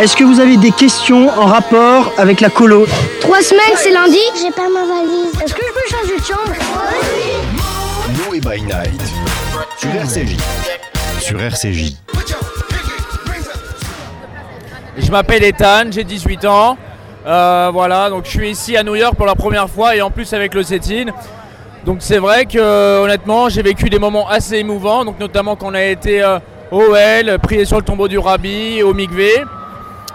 Est-ce que vous avez des questions en rapport avec la colo Trois semaines, c'est lundi J'ai pas ma valise. Est-ce que je peux changer de chambre? Noé by Night sur RCJ. Sur RCJ. Je m'appelle Ethan, j'ai 18 ans. Euh, voilà, donc je suis ici à New York pour la première fois et en plus avec le Cétine. Donc c'est vrai que honnêtement j'ai vécu des moments assez émouvants, donc notamment quand on a été euh, OL, prié sur le tombeau du Rabbi, au Mikvé,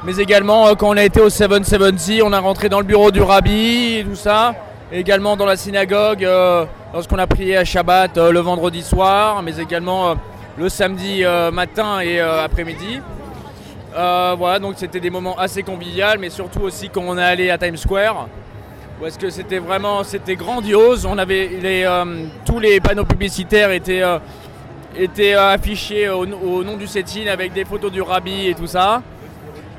mais également euh, quand on a été au 770, on a rentré dans le bureau du Rabbi et tout ça, également dans la synagogue euh, lorsqu'on a prié à Shabbat euh, le vendredi soir, mais également le samedi matin et après-midi. Voilà, donc c'était des moments assez conviviaux, mais surtout aussi quand on est allé à Times Square, où est-ce que c'était vraiment, c'était grandiose. On avait tous les panneaux publicitaires étaient, étaient euh, affichés au, nom du Cétine avec des photos du Rabbi et tout ça.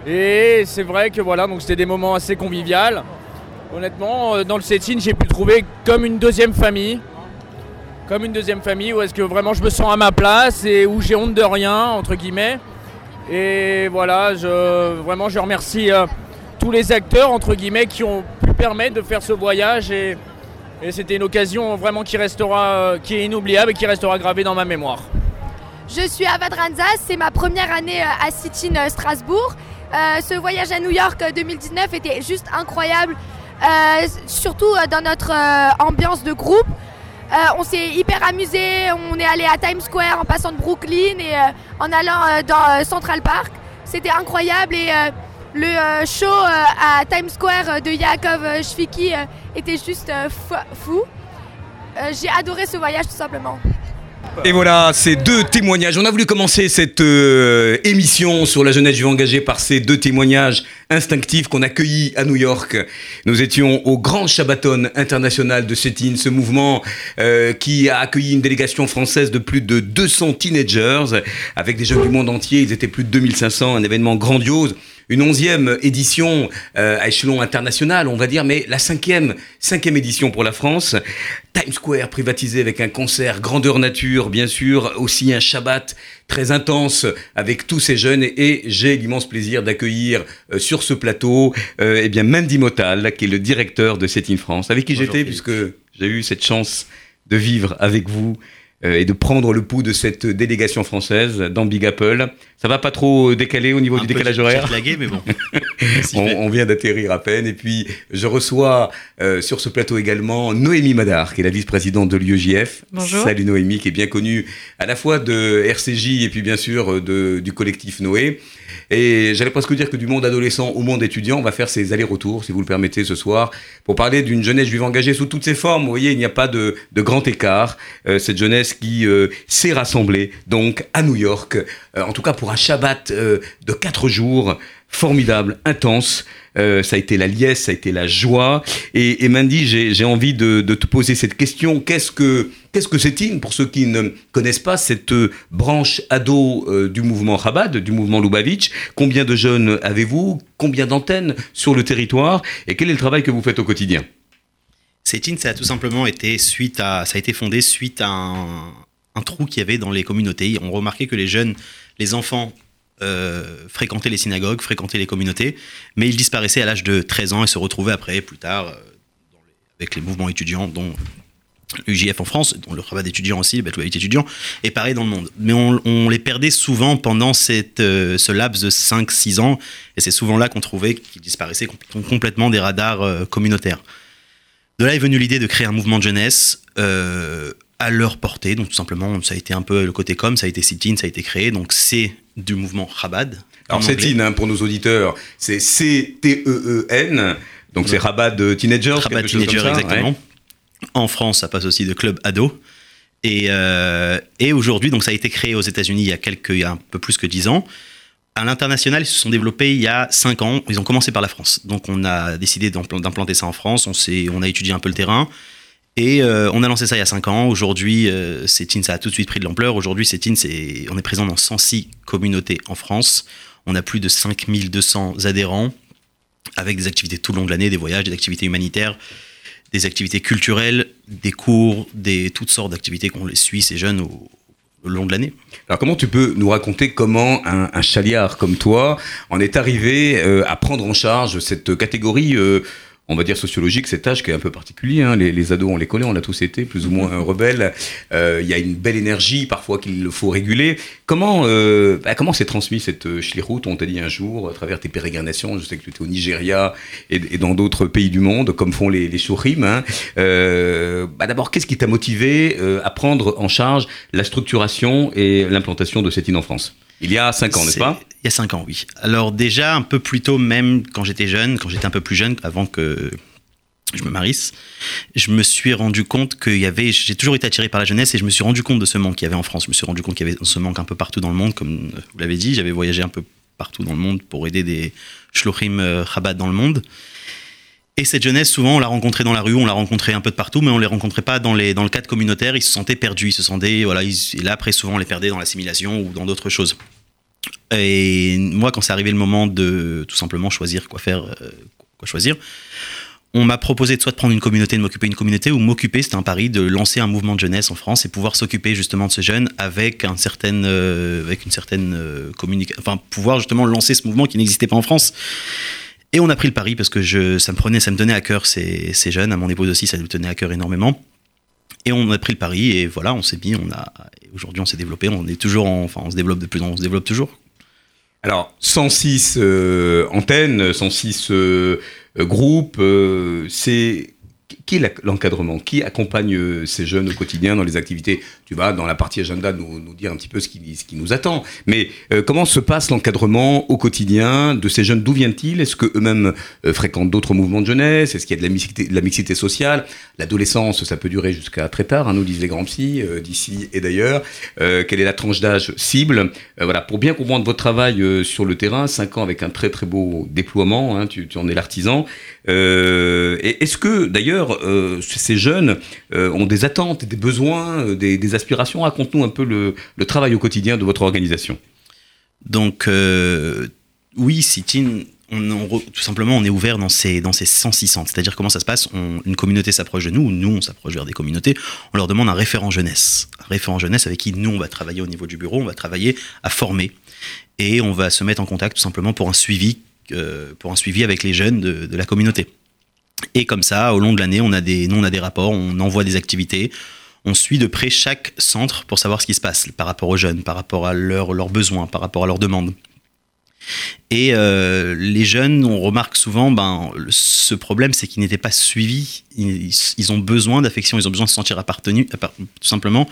Et c'est vrai que voilà, donc c'était des moments assez conviviaux. Honnêtement, euh, dans le Cétine, j'ai pu trouver comme une deuxième famille. Comme une deuxième famille où est-ce que vraiment je me sens à ma place et où j'ai honte de rien, entre guillemets. Et voilà, je, vraiment je remercie euh, tous les acteurs, entre guillemets, qui ont pu permettre de faire ce voyage. Et, et c'était une occasion vraiment qui restera, euh, qui est inoubliable et qui restera gravée dans ma mémoire. Je suis Avad Ranzas, c'est ma première année euh, à City in Strasbourg. Euh, ce voyage à New York euh, 2019 était juste incroyable, euh, surtout euh, dans notre euh, ambiance de groupe. Euh, on s'est hyper amusé, on est allé à Times Square en passant de Brooklyn et euh, en allant euh, dans euh, Central Park. C'était incroyable et euh, le euh, show euh, à Times Square euh, de Yaakov Shviki était juste fou. J'ai adoré ce voyage tout simplement. Et voilà, ces deux témoignages. On a voulu commencer cette émission sur la jeunesse juive engagée par ces deux témoignages instinctifs qu'on a accueillis à New York. Nous étions au Grand Shabbaton international de Cétine, ce mouvement qui a accueilli une délégation française de plus de 200 teenagers avec des jeunes du monde entier. Ils étaient plus de 2500, un événement grandiose une onzième édition euh, à échelon international, on va dire, mais la cinquième, cinquième édition pour la France. Times Square privatisé avec un concert grandeur nature, bien sûr, aussi un Shabbat très intense avec tous ces jeunes. Et, et j'ai l'immense plaisir d'accueillir euh, sur ce plateau, euh, eh bien Mandy Motal, qui est le directeur de Set in France, avec qui j'étais, puisque j'ai eu cette chance de vivre avec vous et de prendre le pouls de cette délégation française dans Big Apple. Ça va pas trop décaler au niveau Un du peu décalage horaire mais bon. On vient d'atterrir à peine. Et puis, je reçois euh, sur ce plateau également Noémie Madar, qui est la vice-présidente de l'UEJF. Bonjour. Salut Noémie, qui est bien connue à la fois de RCJ et puis bien sûr euh, de, du collectif Noé. Et j'allais presque dire que du monde adolescent au monde étudiant, on va faire ces allers-retours, si vous le permettez, ce soir, pour parler d'une jeunesse juive engagée sous toutes ses formes. Vous voyez, il n'y a pas de, de grand écart. Euh, cette jeunesse qui euh, s'est rassemblée, donc, à New York, euh, en tout cas pour un Shabbat euh, de quatre jours, formidable, intense. Euh, ça a été la liesse, ça a été la joie. Et, et Mandy, j'ai envie de, de te poser cette question. Qu'est-ce que qu'est-ce que c'est pour ceux qui ne connaissent pas cette euh, branche ado euh, du mouvement Chabad, du mouvement Lubavitch? Combien de jeunes avez-vous? Combien d'antennes sur le territoire? Et quel est le travail que vous faites au quotidien? Cétine, ça a tout simplement été suite à, ça a été fondé suite à un, trou qu'il y avait dans les communautés. On remarquait que les jeunes, les enfants euh, fréquentaient les synagogues, fréquentaient les communautés, mais ils disparaissaient à l'âge de 13 ans et se retrouvaient après, plus tard, avec les mouvements étudiants, dont l'UJF en France, dont le rabat d'étudiants aussi, le Batouavit étudiant, et pareil dans le monde. Mais on, on les perdait souvent pendant cette, euh, ce laps de 5-6 ans, et c'est souvent là qu'on trouvait qu'ils disparaissaient com- complètement des radars euh, communautaires. De là est venue l'idée de créer un mouvement de jeunesse euh, à leur portée. Donc tout simplement, ça a été un peu le côté com, ça a été sit-in, ça a été créé. Donc c'est du mouvement Chabad. en Alors, c'est in hein, pour nos auditeurs, c'est C-T-E-E-N. Donc, c'est Rabat de Teenagers. Rabat quelque chose Teenager, comme ça, exactement. ouais. En France, ça passe aussi de club ado. Et, euh, et aujourd'hui, donc ça a été créé aux États-Unis il y a un peu plus que 10 ans. À l'international, ils se sont développés il y a 5 ans. Ils ont commencé par la France. Donc on a décidé d'impl- d'implanter ça en France. On, a étudié un peu le terrain. Et euh, on a lancé ça il y a 5 ans. Aujourd'hui, euh, ça a tout de suite pris de l'ampleur. Aujourd'hui, Cétine, c'est, on est présent dans 106 communautés en France. On a plus de 5200 adhérents avec des activités tout le long de l'année, des voyages, des activités humanitaires, des activités culturelles, des cours, des toutes sortes d'activités qu'on suit ces jeunes au- long de l'année. Alors comment tu peux nous raconter comment un, un chaliard comme toi en est arrivé euh, à prendre en charge cette catégorie euh, on va dire sociologique, cet âge qui est un peu particulier. Hein. Les, les, ados, on les connaît, on a tous été plus ou moins rebelles. Euh, Il y a une belle énergie, parfois qu'il faut réguler. Comment euh, bah, comment s'est transmis cette euh, route On t'a dit un jour, à travers tes pérégrinations, je sais que tu étais au Nigeria et, et dans d'autres pays du monde, comme font les, les. Hein. Euh, bah, D'abord, qu'est-ce qui t'a motivé euh, à prendre en charge la structuration et l'implantation de cette île en France? Il y a 5 ans, n'est-ce pas? Il y a 5 ans, oui. Alors déjà, un peu plus tôt, même quand j'étais jeune, quand j'étais un peu plus jeune, avant que je me marisse, je me suis rendu compte qu'il y avait, j'ai toujours été attiré par la jeunesse et je me suis rendu compte de ce manque qu'il y avait en France. Je me suis rendu compte qu'il y avait ce manque un peu partout dans le monde, comme vous l'avez dit. J'avais voyagé un peu partout dans le monde pour aider des shlochim euh, Chabad dans le monde. Et cette jeunesse, souvent, on l'a rencontrée dans la rue, on l'a rencontrée un peu de partout, mais on les rencontrait pas dans, le cadre communautaire. Ils se sentaient perdus, ils se sentaient, voilà, et là, après, souvent, on les perdait dans l'assimilation ou dans d'autres choses. Et moi, quand c'est arrivé le moment de tout simplement choisir quoi faire, euh, quoi choisir, on m'a proposé de soit de prendre une communauté, de m'occuper d'une communauté, ou m'occuper, c'était un pari, de lancer un mouvement de jeunesse en France et pouvoir s'occuper justement de ces jeunes avec, un certain, euh, avec une certaine euh, communication, enfin pouvoir justement lancer ce mouvement qui n'existait pas en France. Et on a pris le pari parce que ça me prenait, ça me tenait à cœur ces, jeunes, à mon épouse aussi, ça lui tenait à cœur énormément. Et on a pris le pari et voilà, on s'est mis, on a, aujourd'hui on s'est développé, on est toujours, en, enfin on se développe de plus en plus, on se développe toujours. Alors 106 euh, antennes, 106 euh, groupes, euh, c'est qui est l'encadrement? Qui accompagne euh, ces jeunes au quotidien dans les activités? Tu vas dans la partie agenda nous, dire un petit peu ce qui, nous attend. Mais euh, comment se passe l'encadrement au quotidien de ces jeunes? D'où viennent-ils? Est-ce qu'eux-mêmes euh, fréquentent d'autres mouvements de jeunesse? Est-ce qu'il y a de la mixité, sociale? L'adolescence, ça peut durer jusqu'à très tard, hein, nous disent les grands psys, d'ici et d'ailleurs. Quelle est la tranche d'âge cible? Voilà, pour bien comprendre votre travail sur le terrain, 5 ans avec un très très beau déploiement, hein, tu, en es l'artisan. est-ce que d'ailleurs euh, ces jeunes euh, ont des attentes, des besoins, euh, des, aspirations. Raconte-nous un peu le, travail au quotidien de votre organisation. Donc, oui, Sitin, on, tout simplement, on est ouvert dans ces, dans ces 106 centres. C'est-à-dire comment ça se passe? Une communauté s'approche de nous, nous, on s'approche vers des communautés, on leur demande un référent jeunesse. Un référent jeunesse avec qui nous, on va travailler au niveau du bureau, on va travailler à former. Et on va se mettre en contact tout simplement pour un suivi, pour un suivi avec les jeunes de la communauté. Et comme ça, au long de l'année, on a des, nous, on a des rapports, on envoie des activités, on suit de près chaque centre pour savoir ce qui se passe par rapport aux jeunes, par rapport à leurs besoins, par rapport à leurs demandes. Et euh, les jeunes, on remarque souvent, ben, ce problème, c'est qu'ils n'étaient pas suivis. Ils, ont besoin d'affection, ils ont besoin de se sentir appartenus, tout simplement,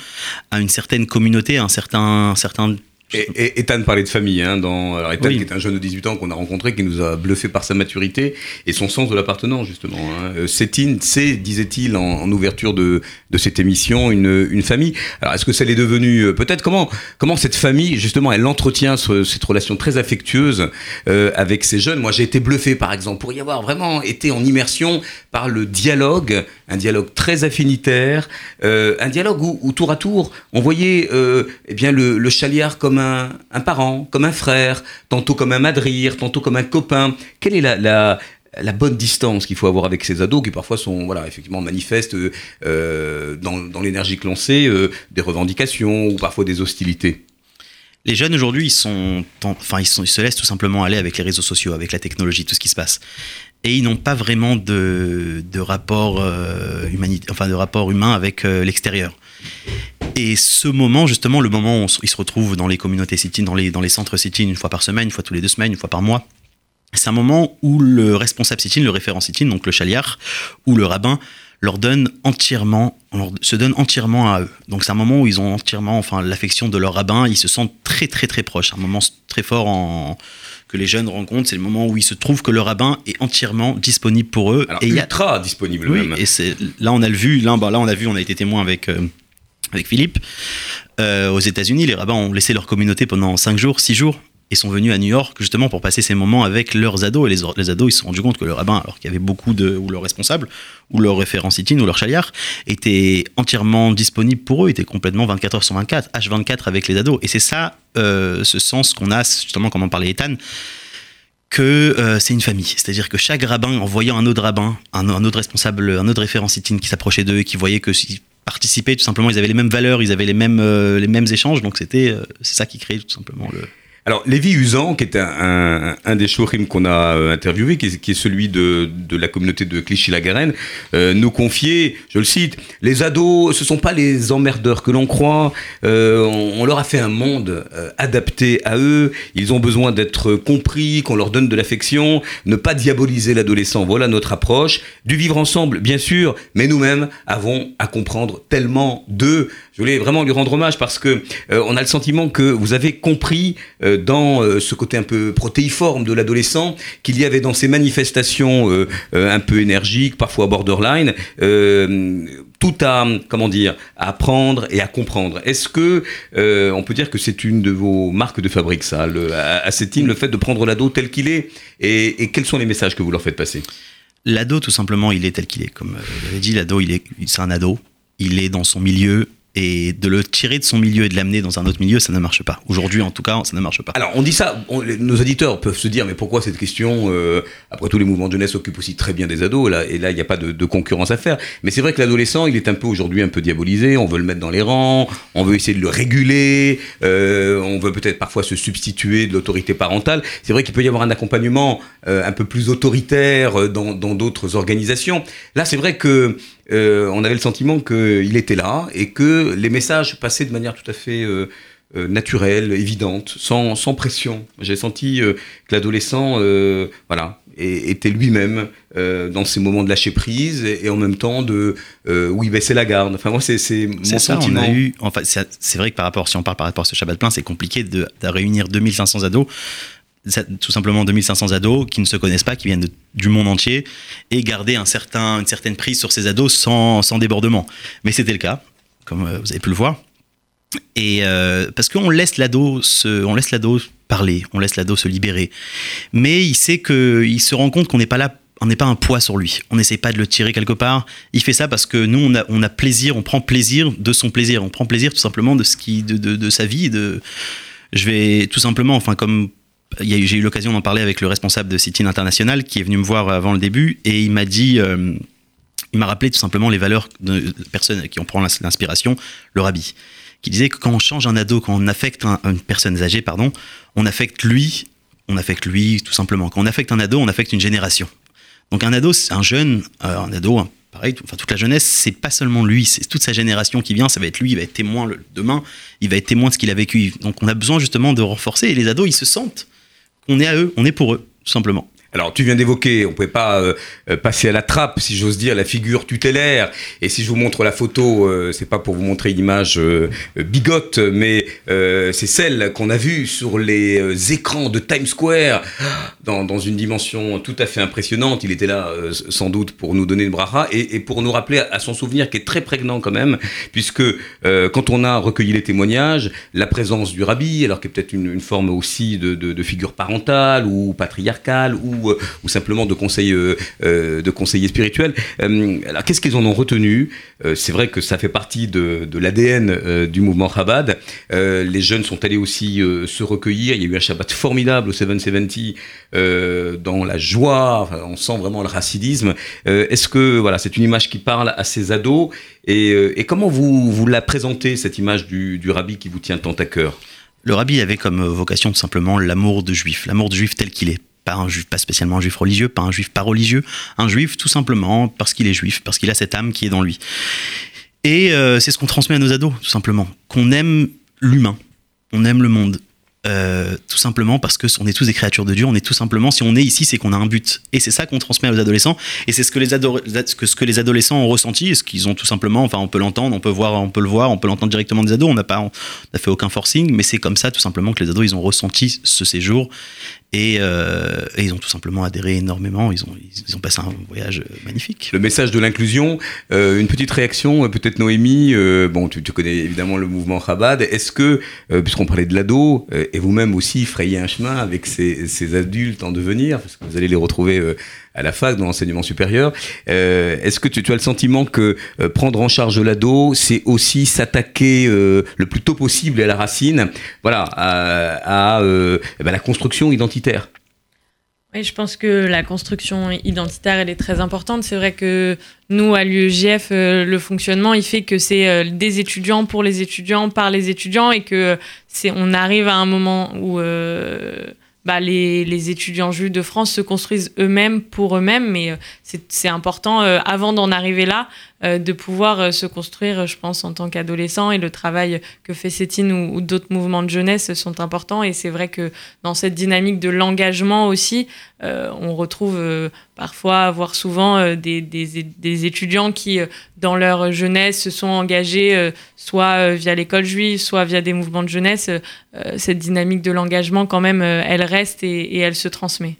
à une certaine communauté, à un certain, un certain et, et Ethan parlait de famille, hein, dans, alors Ethan oui. qui est un jeune de 18 ans qu'on a rencontré, qui nous a bluffé par sa maturité et son sens de l'appartenance justement. Hein. Cétine, c'est, disait-il en, en, ouverture de, de cette émission, une, une famille. Alors est-ce que ça l'est devenu Peut-être comment, comment cette famille, justement, elle entretient ce, cette relation très affectueuse euh, avec ces jeunes? Moi j'ai été bluffé par exemple, pour y avoir vraiment été en immersion par le dialogue, un dialogue très affinitaire, euh, un dialogue où, où, tour à tour, on voyait euh, eh bien le, le chaliard comme un, parent, comme un frère, tantôt comme un madrir, tantôt comme un copain. Quelle est la, bonne distance qu'il faut avoir avec ces ados qui parfois sont voilà effectivement manifestent euh, dans, dans l'énergie que l'on sait euh, des revendications ou parfois des hostilités? Les jeunes aujourd'hui, ils se laissent tout simplement aller avec les réseaux sociaux, avec la technologie, tout ce qui se passe, et ils n'ont pas vraiment de, rapport euh, humain avec euh, l'extérieur. Et ce moment, justement, le moment où ils se retrouvent dans les communautés sit dans les, dans les centres sit une fois par semaine, une fois tous les deux semaines, une fois par mois, c'est un moment où le responsable sit le référent sit donc le chaliar, ou le rabbin, leur donne entièrement, leur, se donne entièrement à eux. Donc c'est un moment où ils ont entièrement, enfin, l'affection de leur rabbin, ils se sentent très très très proches. Un moment très fort en, que les jeunes rencontrent, c'est le moment où ils se trouvent que le rabbin est entièrement disponible pour eux. Alors, et ultra a, disponible oui, même. Et c'est là on a le vu, là, bah, là on a vu, on a été témoin avec. Euh, avec Philippe, euh, aux États-Unis, les rabbins ont laissé leur communauté pendant 5 jours, 6 jours, et sont venus à New York justement pour passer ces moments avec leurs ados. Et les, ados, ils se sont rendus compte que le rabbin, alors qu'il y avait beaucoup de. ou leur responsable, ou leur référent ou leur chaliar, était entièrement disponible pour eux, était complètement 24 heures sur 24, H24 avec les ados. Et c'est ça, euh, ce sens qu'on a, justement, comme en parlait Ethan, que euh, c'est une famille. C'est-à-dire que chaque rabbin, en voyant un autre rabbin, un, autre responsable, un autre référent qui s'approchait d'eux et qui voyait que participaient tout simplement. Ils avaient les mêmes valeurs, ils avaient les mêmes, euh, les mêmes échanges. Donc c'était, euh, c'est ça qui crée tout simplement le. Alors, Lévi Usan, qui est un, un, des showrims qu'on a euh, interviewé, qui est, celui de, de la communauté de Clichy-la-Garenne, euh, nous confiait, je le cite, les ados, ce sont pas les emmerdeurs que l'on croit, euh, on, leur a fait un monde adapté à eux, ils ont besoin d'être compris, qu'on leur donne de l'affection, ne pas diaboliser l'adolescent, voilà notre approche, du vivre ensemble, bien sûr, mais nous-mêmes avons à comprendre tellement d'eux. Je voulais vraiment lui rendre hommage parce que on a le sentiment que vous avez compris dans euh, ce côté un peu protéiforme de l'adolescent qu'il y avait dans ces manifestations euh, euh, un peu énergiques, parfois borderline, tout à comment dire à apprendre et à comprendre. Est-ce que on peut dire que c'est une de vos marques de fabrique ça, le, à, à cette team, le fait de prendre l'ado tel qu'il est et, et quels sont les messages que vous leur faites passer? L'ado, tout simplement, il est tel qu'il est. Comme euh, j'avais dit, l'ado, il est, c'est un ado. Il est dans son milieu. Et de le tirer de son milieu et de l'amener dans un autre milieu, ça ne marche pas. Aujourd'hui, en tout cas, ça ne marche pas. Alors, on dit ça, nos auditeurs peuvent se dire, mais pourquoi cette question euh, Après tout, les mouvements de jeunesse s'occupent aussi très bien des ados, et là, il n'y a pas de, concurrence à faire. Mais c'est vrai que l'adolescent, il est un peu aujourd'hui un peu diabolisé. On veut le mettre dans les rangs, on veut essayer de le réguler, euh, on veut peut-être parfois se substituer de l'autorité parentale. C'est vrai qu'il peut y avoir un accompagnement euh, un peu plus autoritaire dans d'autres organisations. Là, c'est vrai que euh, on avait le sentiment qu'il était là et que les messages passaient de manière tout à fait euh, euh, naturelle, évidente, sans, sans pression. J'ai senti euh, que l'adolescent, voilà, était lui-même dans ces moments de lâcher prise et, et en même temps de oui baisser la garde. Enfin moi c'est c'est mon ça, on sentiment. a eu. Enfin, c'est c'est vrai que par rapport, si on parle par rapport à ce Shabbat plein, c'est compliqué de, de réunir 2500 ados. Tout simplement 2500 ados qui ne se connaissent pas, qui viennent du monde entier, et garder un certain, une certaine prise sur ces ados sans, sans débordement. Mais c'était le cas, comme euh, vous avez pu le voir. Et euh, parce qu'on laisse l'ado se, on laisse l'ado parler, on laisse l'ado se libérer. Mais il sait que, il se rend compte qu'on n'est pas là, on n'est pas un poids sur lui. On n'essaie pas de le tirer quelque part. Il fait ça parce que nous, on a, on a plaisir, on prend plaisir de son plaisir. On prend plaisir tout simplement de ce qui, de, de, sa vie. De, je vais tout simplement, enfin comme j'ai eu l'occasion d'en parler avec le responsable de Citine International qui est venu me voir avant le début et il m'a dit, euh, il m'a rappelé tout simplement les valeurs de personnes qui en prend l'ins- l'inspiration, le rabbi, qui disait que quand on change un ado, quand on affecte un- une personne âgée, pardon, on affecte lui, on affecte lui tout simplement. Quand on affecte un ado, on affecte une génération. Donc un ado, un jeune, euh, un ado, hein, pareil, toute la jeunesse, c'est pas seulement lui, c'est toute sa génération qui vient, ça va être lui, il va être témoin le- demain, il va être témoin de ce qu'il a vécu. Donc on a besoin justement de renforcer et les ados, ils se sentent qu'on est à eux, on est pour eux, tout simplement. Alors, tu viens d'évoquer, on ne pouvait pas euh, euh, passer à la trappe, si j'ose dire, la figure tutélaire. Et si je vous montre la photo, euh, c'est pas pour vous montrer une image euh, euh, bigote, mais euh, c'est celle qu'on a vue sur les écrans de Times Square, dans, dans une dimension tout à fait impressionnante. Il était là, sans doute, pour nous donner le braha et, et pour nous rappeler à, son souvenir qui est très prégnant quand même, puisque quand on a recueilli les témoignages, la présence du rabbi, alors qui est peut-être une, une forme aussi de, de, de figure parentale ou patriarcale ou, euh, ou simplement de conseil, euh, euh, de conseiller spirituel. Euh, alors qu'est-ce qu'ils en ont retenu? C'est vrai que ça fait partie de, l'ADN du mouvement Chabad. Les jeunes sont allés aussi se recueillir. Il y a eu un Shabbat formidable au 770 euh, dans la joie. On sent vraiment le racidisme. Est-ce que voilà, c'est une image qui parle à ces ados? Et, et comment vous, vous la présentez cette image du, du rabbi qui vous tient tant à cœur? Le rabbi avait comme vocation tout simplement l'amour de juif, l'amour de juif tel qu'il est. Pas un juif, pas spécialement un juif religieux, pas un juif pas religieux, un juif tout simplement parce qu'il est juif, parce qu'il a cette âme qui est dans lui. Et euh, c'est ce qu'on transmet à nos ados, tout simplement. Qu'on aime l'humain, on aime le monde. Euh, tout simplement parce que on est tous des créatures de Dieu, on est tout simplement, si on est ici, c'est qu'on a un but. Et c'est ça qu'on transmet aux adolescents, et c'est ce que les, ado- ce ce que les adolescents ont ressenti, et ce qu'ils ont tout simplement, enfin on peut l'entendre, on peut voir, on peut le voir, on peut l'entendre directement des ados, on n'a pas, on n'a fait aucun forcing, mais c'est comme ça tout simplement que les ados, ils ont ressenti ce séjour, et, euh, ils ont tout simplement adhéré énormément, ils ont, ils ont passé un voyage euh, magnifique. Le message de l'inclusion, euh, une petite réaction, euh, peut-être Noémie, euh, bon, tu, tu connais évidemment le mouvement Chabad, est-ce que, euh, puisqu'on parlait de l'ado, et vous-même aussi frayez un chemin avec ces, ces adultes en devenir, parce que vous allez les retrouver à la fac, dans l'enseignement supérieur, euh, est-ce que tu, as le sentiment que euh, prendre en charge l'ado, c'est aussi s'attaquer euh, le plus tôt possible à la racine, voilà, à, ben, la construction identitaire? Oui, je pense que la construction identitaire, elle est très importante. C'est vrai que nous, à l'UEJF, euh, le fonctionnement, il fait que c'est des étudiants pour les étudiants, par les étudiants, et que on arrive à un moment où bah, les, les étudiants juifs de France se construisent eux-mêmes pour eux-mêmes, mais euh, c'est, important, euh, avant d'en arriver là, de pouvoir euh, se construire, je pense, en tant qu'adolescent. Et le travail que fait Cétine ou, d'autres mouvements de jeunesse sont importants. Et c'est vrai que dans cette dynamique de l'engagement aussi, euh, on retrouve euh, parfois, voire souvent, euh, des, des, des étudiants qui, euh, dans leur jeunesse, se sont engagés euh, soit euh, via l'école juive, soit via des mouvements de jeunesse. Euh, cette dynamique de l'engagement, quand même, euh, elle reste et, et elle se transmet.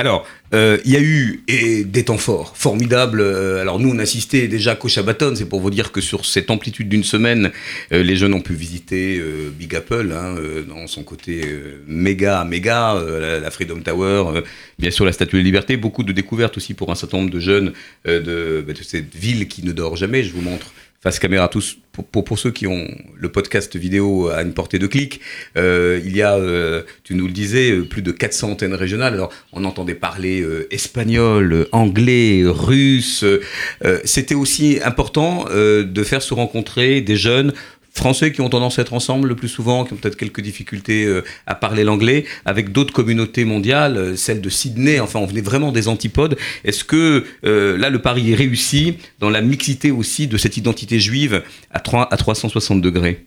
Alors, euh, il y a eu et, des temps forts, formidables. Euh, alors nous, on assistait déjà qu'au Shabbaton, c'est pour vous dire que sur cette amplitude d'une semaine, euh, les jeunes ont pu visiter euh, Big Apple, hein, euh, dans son côté méga, méga, la, la Freedom Tower, bien sûr la Statue de la Liberté, beaucoup de découvertes aussi pour un certain nombre de jeunes de, bah, de cette ville qui ne dort jamais. Je vous montre face caméra tous pour, pour, ceux qui ont le podcast vidéo à une portée de clic euh, il y a euh, tu nous le disais euh, plus de 400 antennes régionales. Alors on entendait parler euh, espagnol anglais russe. Euh, c'était aussi important euh, de faire se rencontrer des jeunes Français qui ont tendance à être ensemble le plus souvent, qui ont peut-être quelques difficultés euh, à parler l'anglais, avec d'autres communautés mondiales, euh, celle de Sydney, enfin on venait vraiment des antipodes. Est-ce que euh, là le pari est réussi dans la mixité aussi de cette identité juive à, 3, à 360 degrés?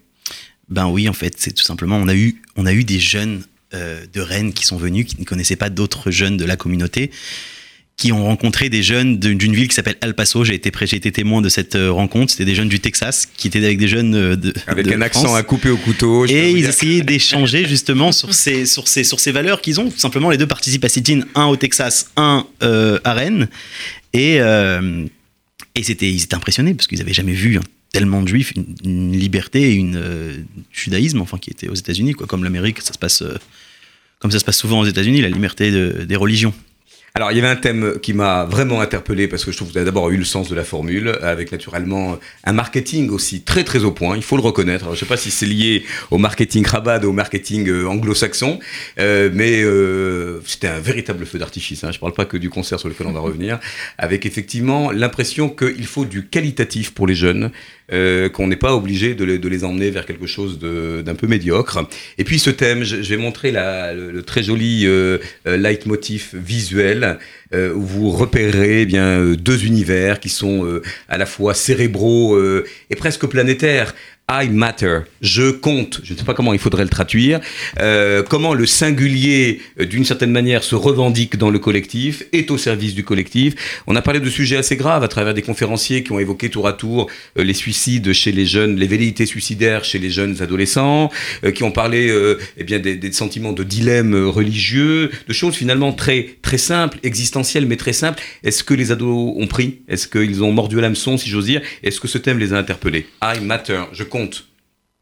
Ben oui, en fait, c'est tout simplement, on a eu, on a eu des jeunes de Rennes qui sont venus, qui ne connaissaient pas d'autres jeunes de la communauté, qui ont rencontré des jeunes d'une ville qui s'appelle El Paso. J'ai été, j'ai été témoin de cette euh, rencontre. C'était des jeunes du Texas qui étaient avec des jeunes euh, de Avec de un accent à couper au couteau. Et ils essayaient d'échanger justement sur ces, sur, ces, sur ces valeurs qu'ils ont. Tout simplement, les deux participent à Sit-In, un au Texas, un euh, à Rennes. Et, euh, et c'était, ils étaient impressionnés parce qu'ils n'avaient jamais vu hein, tellement de juifs, une, une liberté et une euh, judaïsme, enfin, qui était aux États-Unis, quoi. Comme l'Amérique, ça se passe, comme ça se passe souvent aux États-Unis, la liberté de- des religions. Alors, il y avait un thème qui m'a vraiment interpellé parce que je trouve que vous avez d'abord eu le sens de la formule, avec naturellement un marketing aussi très très au point, il faut le reconnaître. Alors, je ne sais pas si c'est lié au marketing rabat ou au marketing euh, anglo-saxon, euh, mais euh, c'était un véritable feu d'artifice. hein. Je ne parle pas que du concert sur lequel on va revenir, avec effectivement l'impression qu'il faut du qualitatif pour les jeunes, euh, qu'on n'est pas obligé de les, de les emmener vers quelque chose d'un peu médiocre. Et puis ce thème, je, je vais montrer la- le, le très joli euh, euh, leitmotiv visuel euh, où vous repérez eh bien euh, deux univers qui sont à la fois cérébraux et presque planétaires. I matter, je compte, je ne sais pas comment il faudrait le traduire, euh, comment le singulier, euh, d'une certaine manière, se revendique dans le collectif, est au service du collectif. On a parlé de sujets assez graves à travers des conférenciers qui ont évoqué tour à tour euh, les suicides chez les jeunes, les velléités suicidaires chez les jeunes adolescents, qui ont parlé eh bien, des, sentiments de dilemme religieux, de choses finalement très, très simples, existentielles, mais très simples. Est-ce que les ados ont pris? Est-ce qu'ils ont mordu à l'hameçon, si j'ose dire? Est-ce que ce thème les a interpellés? I matter, je compte.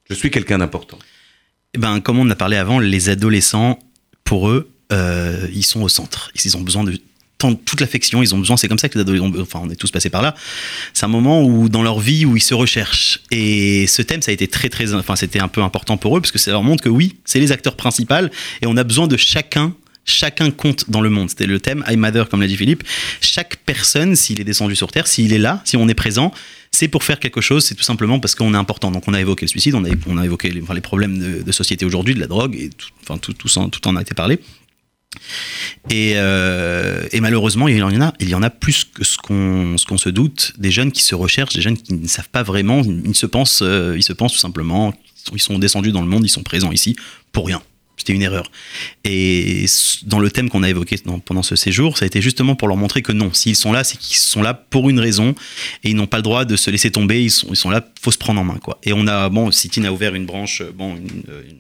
Je suis quelqu'un d'important. Eh ben, comme on a parlé avant, les adolescents, pour eux, euh, ils sont au centre. Ils ont besoin de toute l'affection, ils ont besoin, c'est comme ça que les adolescents, enfin on est tous passés par là, c'est un moment où dans leur vie où ils se recherchent. Et ce thème, ça a été très très, enfin c'était un peu important pour eux parce que ça leur montre que oui, c'est les acteurs principaux et on a besoin de chacun. Chacun compte dans le monde. C'était le thème I Matter, comme l'a dit Philippe. Chaque personne, s'il est descendu sur Terre, s'il est là, si on est présent, c'est pour faire quelque chose, c'est tout simplement parce qu'on est important. Donc on a évoqué le suicide, on a, évoqué les, problèmes de, société aujourd'hui, de la drogue, tout, en, a été parlé. Et, euh, malheureusement, il y en a, plus que ce qu'on se doute, des jeunes qui se recherchent, des jeunes qui ne savent pas vraiment, ils se pensent, euh, ils se pensent tout simplement, ils sont descendus dans le monde, ils sont présents ici pour rien. C'était une erreur. Et dans le thème qu'on a évoqué dans- pendant ce séjour, ça a été justement pour leur montrer que non, s'ils sont là, c'est qu'ils sont là pour une raison et ils n'ont pas le droit de se laisser tomber. Ils sont, ils sont là, faut se prendre en main, quoi. Et on a, bon, Citine a ouvert une branche, euh, bon, une, euh, une-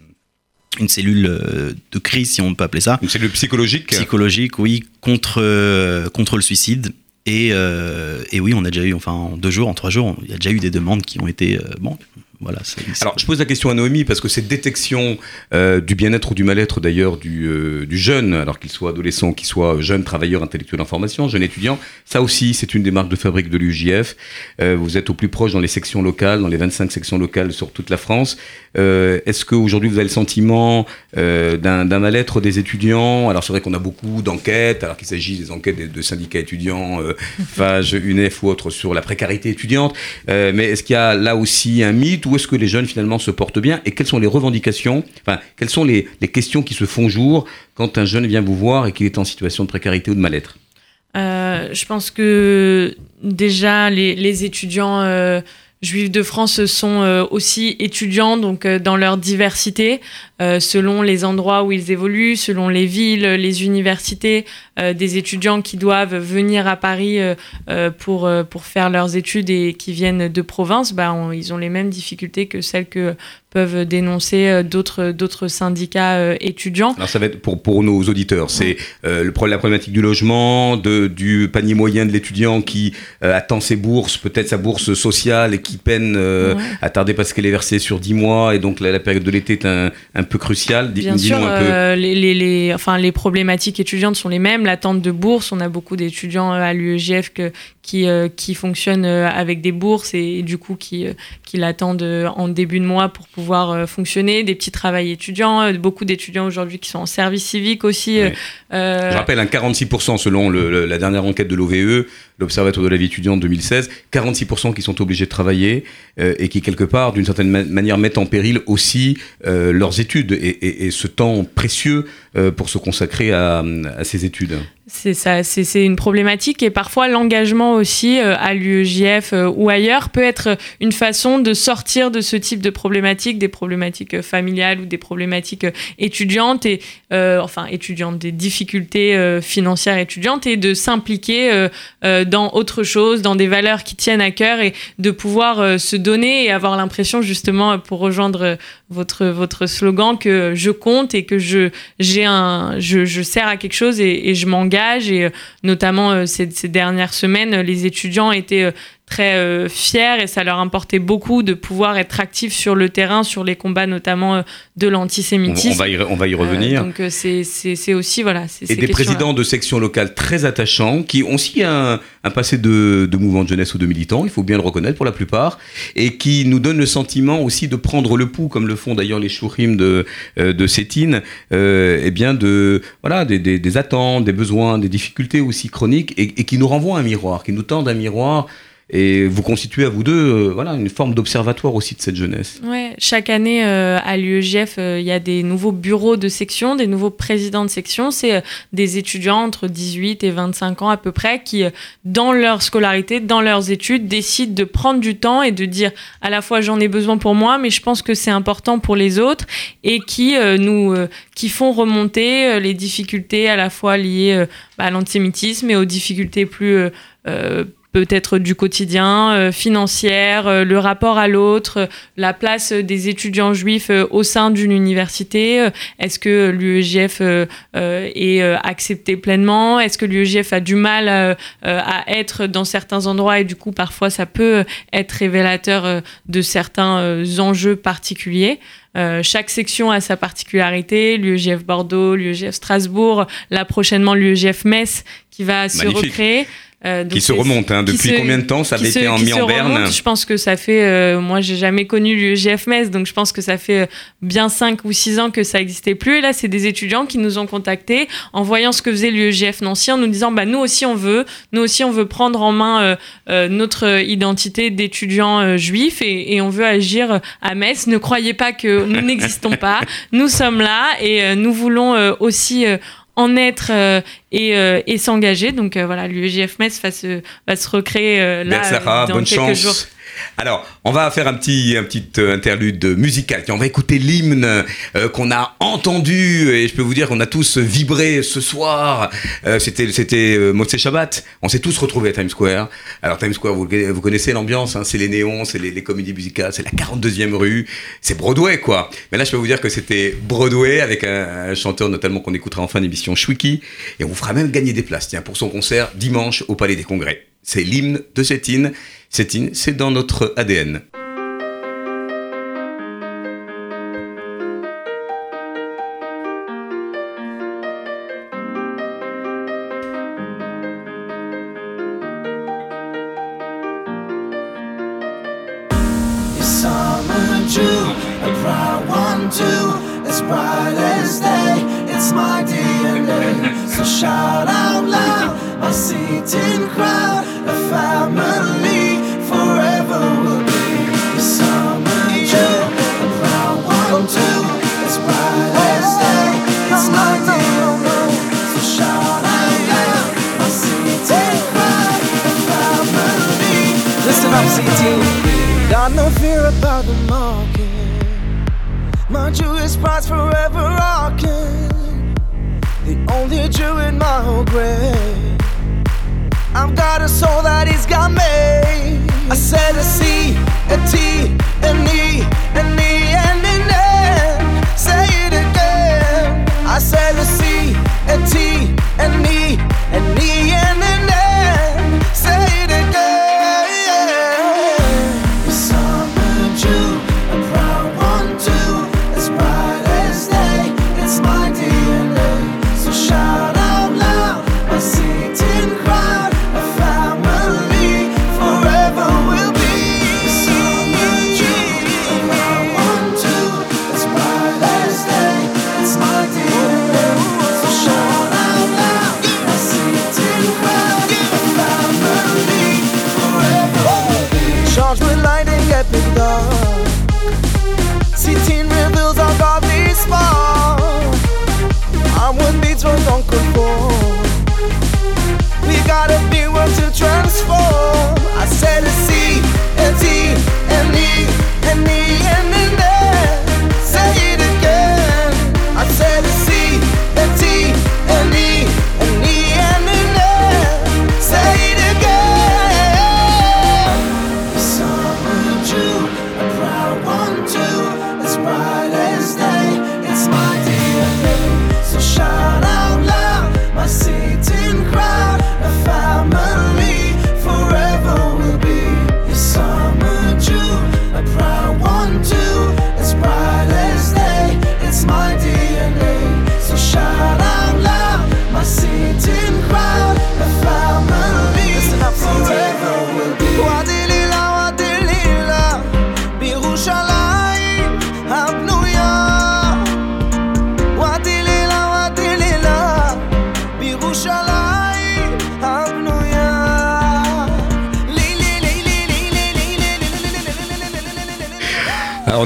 une cellule euh, de crise, si on peut appeler ça, Une cellule psychologique. psychologique, oui, contre, euh, contre le suicide. Et, euh, et oui, on a déjà eu, enfin, en deux jours, en trois jours, il y a déjà eu des demandes qui ont été, euh, bon, voilà. Alors, je pose la question à Noémie parce que cette détection euh, du bien-être ou du mal-être d'ailleurs du, euh, du jeune, alors qu'il soit adolescent, qu'il soit jeune travailleur intellectuel en formation, jeune étudiant, ça aussi, c'est une des marques de fabrique de l'UJF. Euh, vous êtes au plus proche dans les sections locales, dans les 25 sections locales sur toute la France. Euh, Est-ce qu'aujourd'hui, vous avez le sentiment euh, d'un d'un mal-être des étudiants? Alors, c'est vrai qu'on a beaucoup d'enquêtes, alors qu'il s'agit des enquêtes de, de syndicats étudiants, euh, FAGE, UNEF ou autres, sur la précarité étudiante. Euh, mais est-ce qu'il y a là aussi un mythe ou est-ce que les jeunes finalement se portent bien Et quelles sont les revendications Enfin, quelles sont les, questions qui se font jour quand un jeune vient vous voir et qu'il est en situation de précarité ou de mal-être Euh, je pense que déjà les, étudiants euh, juifs de France sont euh, aussi étudiants donc dans leur diversité euh, selon les endroits où ils évoluent, selon les villes, les universités, euh, des étudiants qui doivent venir à Paris euh, pour pour faire leurs études et qui viennent de province, bah on- ils ont les mêmes difficultés que celles que peuvent dénoncer d'autres d'autres syndicats étudiants. Alors ça va être pour, pour nos auditeurs, c'est euh, le, la problématique du logement, de, du panier moyen de l'étudiant qui euh, attend ses bourses, peut-être sa bourse sociale et qui peine euh, Ouais. à tarder parce qu'elle est versée sur 10 mois et donc la, la période de l'été est un, un peu. Dis- Bien sûr, un peu. euh, les, les, les, enfin, les problématiques étudiantes sont les mêmes. L'attente de bourse, on a beaucoup d'étudiants à l'UEJF que, qui, euh, qui fonctionnent euh, avec des bourses et, et du coup qui, euh, qui l'attendent en début de mois pour pouvoir fonctionner. Des petits travails étudiants, beaucoup d'étudiants aujourd'hui qui sont en service civique aussi. Je rappelle, un 46% selon le- le- la dernière enquête de l'OVE, l'Observatoire de la vie étudiante 2016, 46% qui sont obligés de travailler euh, et qui, quelque part, d'une certaine ma- manière, mettent en péril aussi euh, leurs études et, et- et ce temps précieux pour se consacrer à, à ces études. C'est ça, c'est une problématique et parfois l'engagement aussi euh, à l'UEJF euh, ou ailleurs peut être une façon de sortir de ce type de problématiques, des problématiques euh, familiales ou des problématiques euh, étudiantes et euh, enfin étudiantes, des difficultés euh, financières étudiantes et de s'impliquer euh, euh, dans autre chose, dans des valeurs qui tiennent à cœur et de pouvoir euh, se donner et avoir l'impression justement euh, pour rejoindre euh, votre votre slogan que je compte et que je j'ai un je, je sers à quelque chose et, je m'engage. Et euh, notamment euh, ces, ces dernières semaines euh, les étudiants étaient très euh, fiers et ça leur importait beaucoup de pouvoir être actifs sur le terrain sur les combats notamment euh, de l'antisémitisme on va y, re- on va y Euh, revenir. donc euh, c'est aussi voilà et ces des présidents de sections locales très attachants, qui ont aussi un, un passé de, de mouvement de jeunesse ou de militants, il faut bien le reconnaître pour la plupart, et qui nous donnent le sentiment aussi de prendre le pouls, comme le font d'ailleurs les chourim de, de Cétine, euh, eh bien de, voilà, des, des- des attentes, des besoins, des difficultés aussi chroniques, et, et qui nous renvoient un miroir, qui nous tendent un miroir, et vous constituez à vous deux euh, voilà, une forme d'observatoire aussi de cette jeunesse. Ouais, chaque année euh, à l'UEJF, euh, il y a des nouveaux bureaux de section, des nouveaux présidents de section. C'est euh, des étudiants entre 18 et 25 ans à peu près qui, dans leur scolarité, dans leurs études, décident de prendre du temps et de dire à la fois j'en ai besoin pour moi, mais je pense que c'est important pour les autres et qui nous qui font remonter les difficultés à la fois liées bah, à l'antisémitisme et aux difficultés plus euh, peut-être du quotidien, euh, financière, euh, le rapport à l'autre, euh, la place des étudiants juifs euh, au sein d'une université. euh, Est-ce que l'UEJF euh, euh, est euh, accepté pleinement? Est-ce que l'UEJF a du mal à être dans certains endroits et du coup parfois ça peut être révélateur de certains enjeux particuliers? Euh, chaque section a sa particularité, l'UEJF Bordeaux, l'UEJF Strasbourg, là prochainement l'UEJF Metz qui va se recréer. Euh, donc Qui se remonte, hein, depuis se- combien de temps ça avait se- été en mis en berne remonte. Je pense que ça fait, euh, moi j'ai jamais connu l'UEJF Metz, donc je pense que ça fait euh, bien 5 ou 6 ans que ça n'existait plus. Et là, c'est des étudiants qui nous ont contactés en voyant ce que faisait l'UEJF Nancy, en nous disant, bah, nous aussi on veut, nous aussi on veut prendre en main euh, euh, notre identité d'étudiants euh, juifs et, et on veut agir à Metz. Ne croyez pas que nous n'existons pas, nous sommes là et nous voulons aussi euh, en être euh, et, euh, et s'engager. Donc euh, voilà, l'UEJF Metz va se, va se recréer là dans bonne quelques chance. jours. Alors, on va faire un petit, un petit euh, interlude musical. On va écouter l'hymne euh, qu'on a entendu et je peux vous dire qu'on a tous vibré ce soir. Euh, c'était, c'était euh, Motsé Shabbat. On s'est tous retrouvés à Times Square. Alors Times Square, vous, vous connaissez l'ambiance, hein, c'est les néons, c'est les, les comédies musicales, c'est la 42e rue, c'est Broadway quoi. Mais là, je peux vous dire que c'était Broadway avec un, un chanteur notamment qu'on écoutera en fin d'émission, Shwiki, et on vous fera même gagner des places. Tiens, pour son concert dimanche au Palais des Congrès. C'est l'hymne de Cétine. Cétine, c'est dans notre ADN.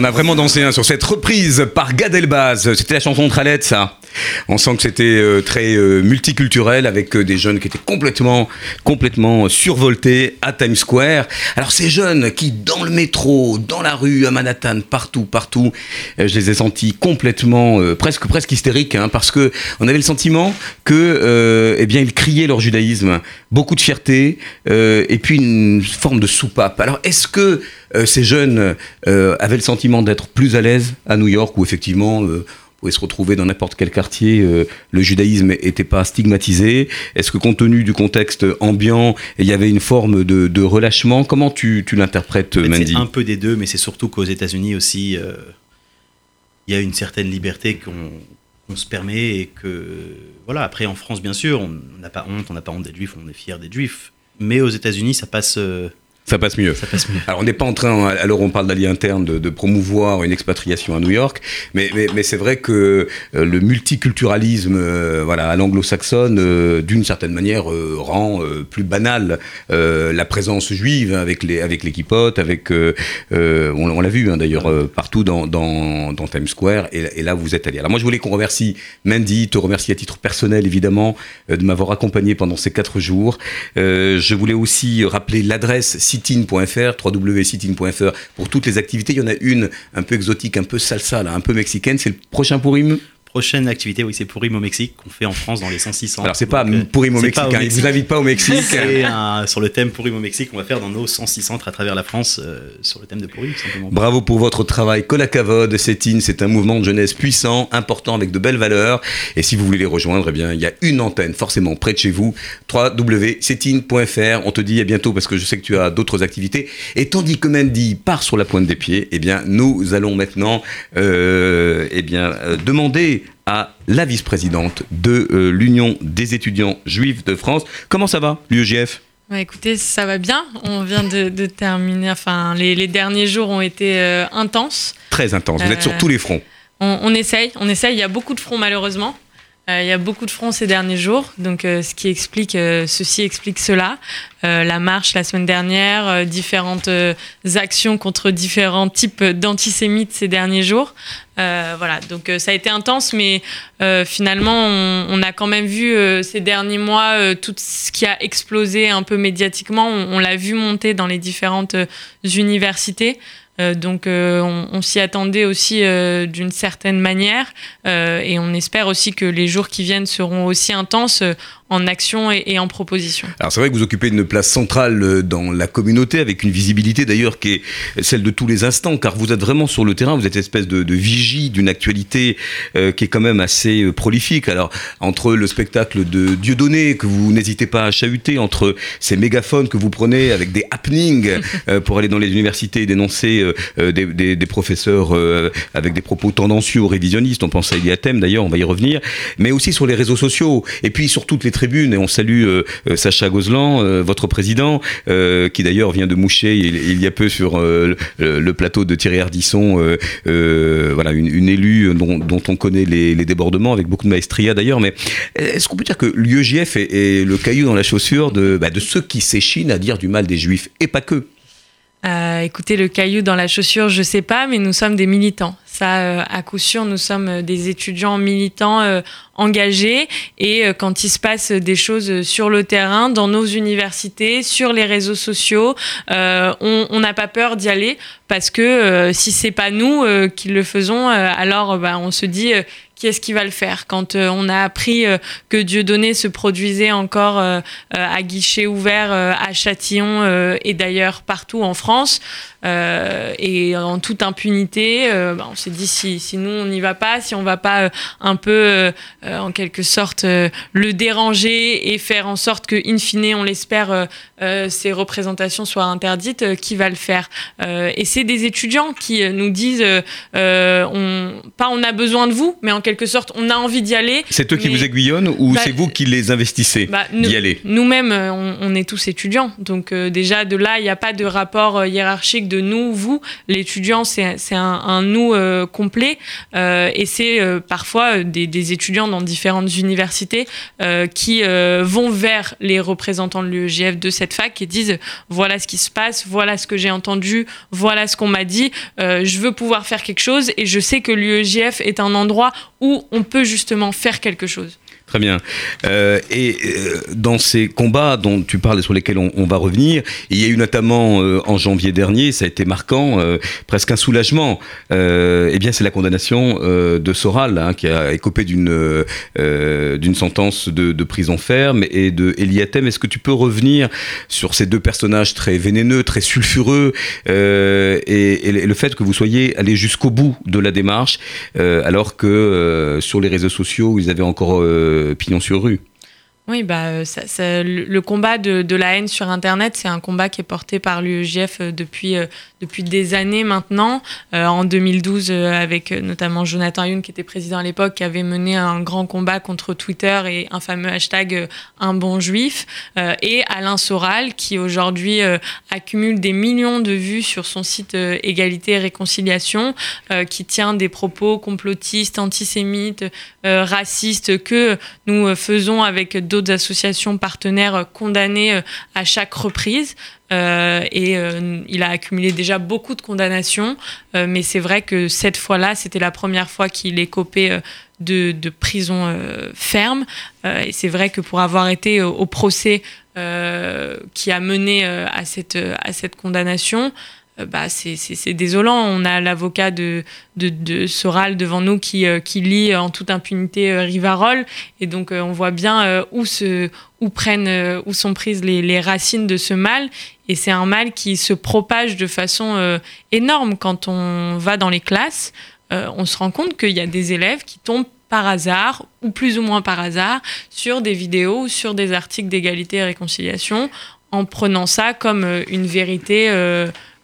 On a vraiment dansé hein, sur cette reprise par Gad Elbaz. C'était la chanson de Khaled, ça. On sent que c'était euh, très euh, multiculturel avec euh, des jeunes qui étaient complètement, complètement survoltés à Times Square. Alors ces jeunes qui, dans le métro, dans la rue, à Manhattan, partout, partout, je les ai sentis complètement, presque, presque hystériques, hein, parce que on avait le sentiment que, eh bien, ils criaient leur judaïsme, beaucoup de fierté, et puis une forme de soupape. Alors est-ce que ces jeunes avaient le sentiment d'être plus à l'aise à New York, où effectivement pouvait se retrouver dans n'importe quel quartier, euh, le judaïsme n'était pas stigmatisé Est-ce que compte tenu du contexte ambiant, il y avait une forme de, de relâchement? Comment tu, tu l'interprètes, En fait, Mandy? C'est un peu des deux, mais c'est surtout qu'aux États-Unis aussi, euh, il y a une certaine liberté qu'on se permet et que voilà. Après, en France, bien sûr, on n'a pas honte, on n'a pas honte d'être juif, on est fier d'être juif. Mais aux États-Unis, ça passe. euh, Ça passe mieux. Ça passe mieux. Alors on n'est pas en train, alors on parle d'alliés interne, de, de promouvoir une expatriation à New York, mais, mais, mais c'est vrai que euh, le multiculturalisme euh, voilà, à l'anglo-saxonne, euh, d'une certaine manière, rend plus banal la présence juive avec les avec les kippotes, avec, on, on l'a vu hein, d'ailleurs partout dans, dans, dans Times Square, et, et là vous êtes allé. Alors moi je voulais qu'on remercie Mandy, te remercie à titre personnel évidemment de m'avoir accompagné pendant ces quatre jours. Euh, je voulais aussi rappeler l'adresse sitin.fr, www.sitin.fr pour toutes les activités. Il y en a une un peu exotique, un peu salsa, un peu mexicaine. C'est le prochain Purim? Prochaine activité, oui, c'est Pourim au Mexique qu'on fait en France dans les 106 centres. Alors c'est pas euh, au c'est Mexique, au hein, vous invite pas au Mexique. C'est un- sur le thème Pourim au Mexique, on va faire dans nos 106 centres à travers la France euh, sur le thème de Pourim, tout simplement. Bravo pour votre travail. Kolakavod, Setin, c'est un mouvement de jeunesse puissant, important, avec de belles valeurs. Et si vous voulez les rejoindre, eh bien, il y a une antenne forcément près de chez vous. www.setin.fr. On te dit à bientôt parce que je sais que tu as d'autres activités. Et tandis que Mandy part sur la pointe des pieds, eh bien, nous allons maintenant, euh, eh bien, euh, demander à la vice-présidente de euh, l'Union des étudiants juifs de France. Comment ça va, l'UEJF Ouais, écoutez, ça va bien. On vient de, de terminer. Enfin, les, les derniers jours ont été euh, intenses. Très intense. Vous êtes sur Euh, tous les fronts. On, on essaye, on essaye. Il y a beaucoup de fronts malheureusement. Euh, il y a beaucoup de fronts ces derniers jours, donc euh, ce qui explique, euh, ceci explique cela. La marche la semaine dernière, différentes actions contre différents types d'antisémites ces derniers jours. Euh, voilà, donc ça a été intense, mais finalement, on, a quand même vu ces derniers mois tout ce qui a explosé un peu médiatiquement. On, l'a vu monter dans les différentes universités. Euh, donc euh, on, s'y attendait aussi euh, d'une certaine manière. Et on espère aussi que les jours qui viennent seront aussi intenses en action et, et en proposition. Alors c'est vrai que vous occupez une place centrale euh, dans la communauté avec une visibilité d'ailleurs qui est celle de tous les instants car vous êtes vraiment sur le terrain, vous êtes espèce de, de vigie d'une actualité euh, qui est quand même assez euh, prolifique. Alors entre le spectacle de Dieudonné que vous n'hésitez pas à chahuter, entre ces mégaphones que vous prenez avec des happenings euh, pour aller dans les universités et dénoncer euh, des, des- des professeurs avec des propos tendancieux ou révisionnistes, on pense à Eliatem d'ailleurs, on va y revenir, mais aussi sur les réseaux sociaux et puis sur toutes les et on salue euh, euh, Sacha Gozlan, euh, votre président, qui d'ailleurs vient de moucher il, y a peu sur le, plateau de Thierry Ardisson, voilà une, élue dont, on connaît les, débordements avec beaucoup de maestria d'ailleurs, mais est-ce qu'on peut dire que l'UEJF est, est le caillou dans la chaussure de, bah, de ceux qui s'échinent à dire du mal des juifs et pas que? Euh, écoutez, le caillou dans la chaussure, je sais pas, mais nous sommes des militants. Ça, euh, à coup sûr, nous sommes euh, des étudiants militants euh, engagés. Et euh, quand il se passe des choses sur le terrain, dans nos universités, sur les réseaux sociaux, euh, on n'a pas peur d'y aller parce que si c'est pas nous qui le faisons, alors bah, on se dit. Euh, qui va le faire Quand euh, on a appris euh, que Dieudonné se produisait encore euh, euh, à guichet ouvert à Châtillon et d'ailleurs partout en France, euh, et en toute impunité, euh, bah, on s'est dit si, si nous on n'y va pas, si on va pas euh, un peu en quelque sorte le déranger et faire en sorte que in fine on l'espère ces représentations soient interdites, qui va le faire Et c'est des étudiants qui nous disent on, pas on a besoin de vous, mais en quelque sorte on a envie d'y aller. C'est eux qui vous aiguillonnent ou Bah, c'est vous qui les investissez bah, d'y aller? Nous-mêmes, on, on est tous étudiants. Donc déjà, de là, il n'y a pas de rapport hiérarchique de nous, vous. L'étudiant, c'est un, nous euh, complet. Euh, et c'est euh, parfois des, des étudiants dans différentes universités qui vont vers les représentants de l'UEJF de cette fac et disent, voilà ce qui se passe, voilà ce que j'ai entendu, voilà ce qu'on m'a dit. Je veux pouvoir faire quelque chose et je sais que l'UEJF est un endroit où on peut justement faire quelque chose. Très bien. Euh, et euh, dans ces combats dont tu parles et sur lesquels on, va revenir, il y a eu notamment euh, en janvier dernier, ça a été marquant, presque un soulagement. Eh bien, c'est la condamnation de Soral, hein, qui a écopé d'une d'une sentence de, prison ferme, et de Eliatem. Est-ce que tu peux revenir sur ces deux personnages très vénéneux, très sulfureux, et, et le fait que vous soyez allé jusqu'au bout de la démarche, alors que sur les réseaux sociaux, ils avaient encore pignon sur rue. Oui, bah, euh, le, combat de, de la haine sur Internet, c'est un combat qui est porté par l'UEJF euh, depuis, euh, depuis des années maintenant. Euh, en 2012, euh, avec euh, notamment Jonathan Youn, qui était président à l'époque, qui avait mené un grand combat contre Twitter et un fameux hashtag Un bon juif. Et Alain Soral, qui aujourd'hui accumule des millions de vues sur son site Égalité et Réconciliation, qui tient des propos complotistes, antisémites, racistes, que nous faisons avec d'autres associations partenaires condamnées à chaque reprise. Euh, et euh, il a accumulé déjà beaucoup de condamnations, euh, mais c'est vrai que cette fois-là, c'était la première fois qu'il est copé de, prison ferme. Et c'est vrai que pour avoir été au, procès qui a mené à, cette, à cette condamnation, bah, c'est- désolant. On a l'avocat de, de, de Soral devant nous qui, qui lit en toute impunité Rivarol. Et donc, on voit bien où, se, où, prennent, où sont prises les racines de ce mal. Et c'est un mal qui se propage de façon euh, énorme. Quand on va dans les classes, euh, on se rend compte qu'il y a des élèves qui tombent par hasard, ou plus ou moins par hasard, sur des vidéos ou sur des articles d'égalité et réconciliation, en prenant ça comme euh, une vérité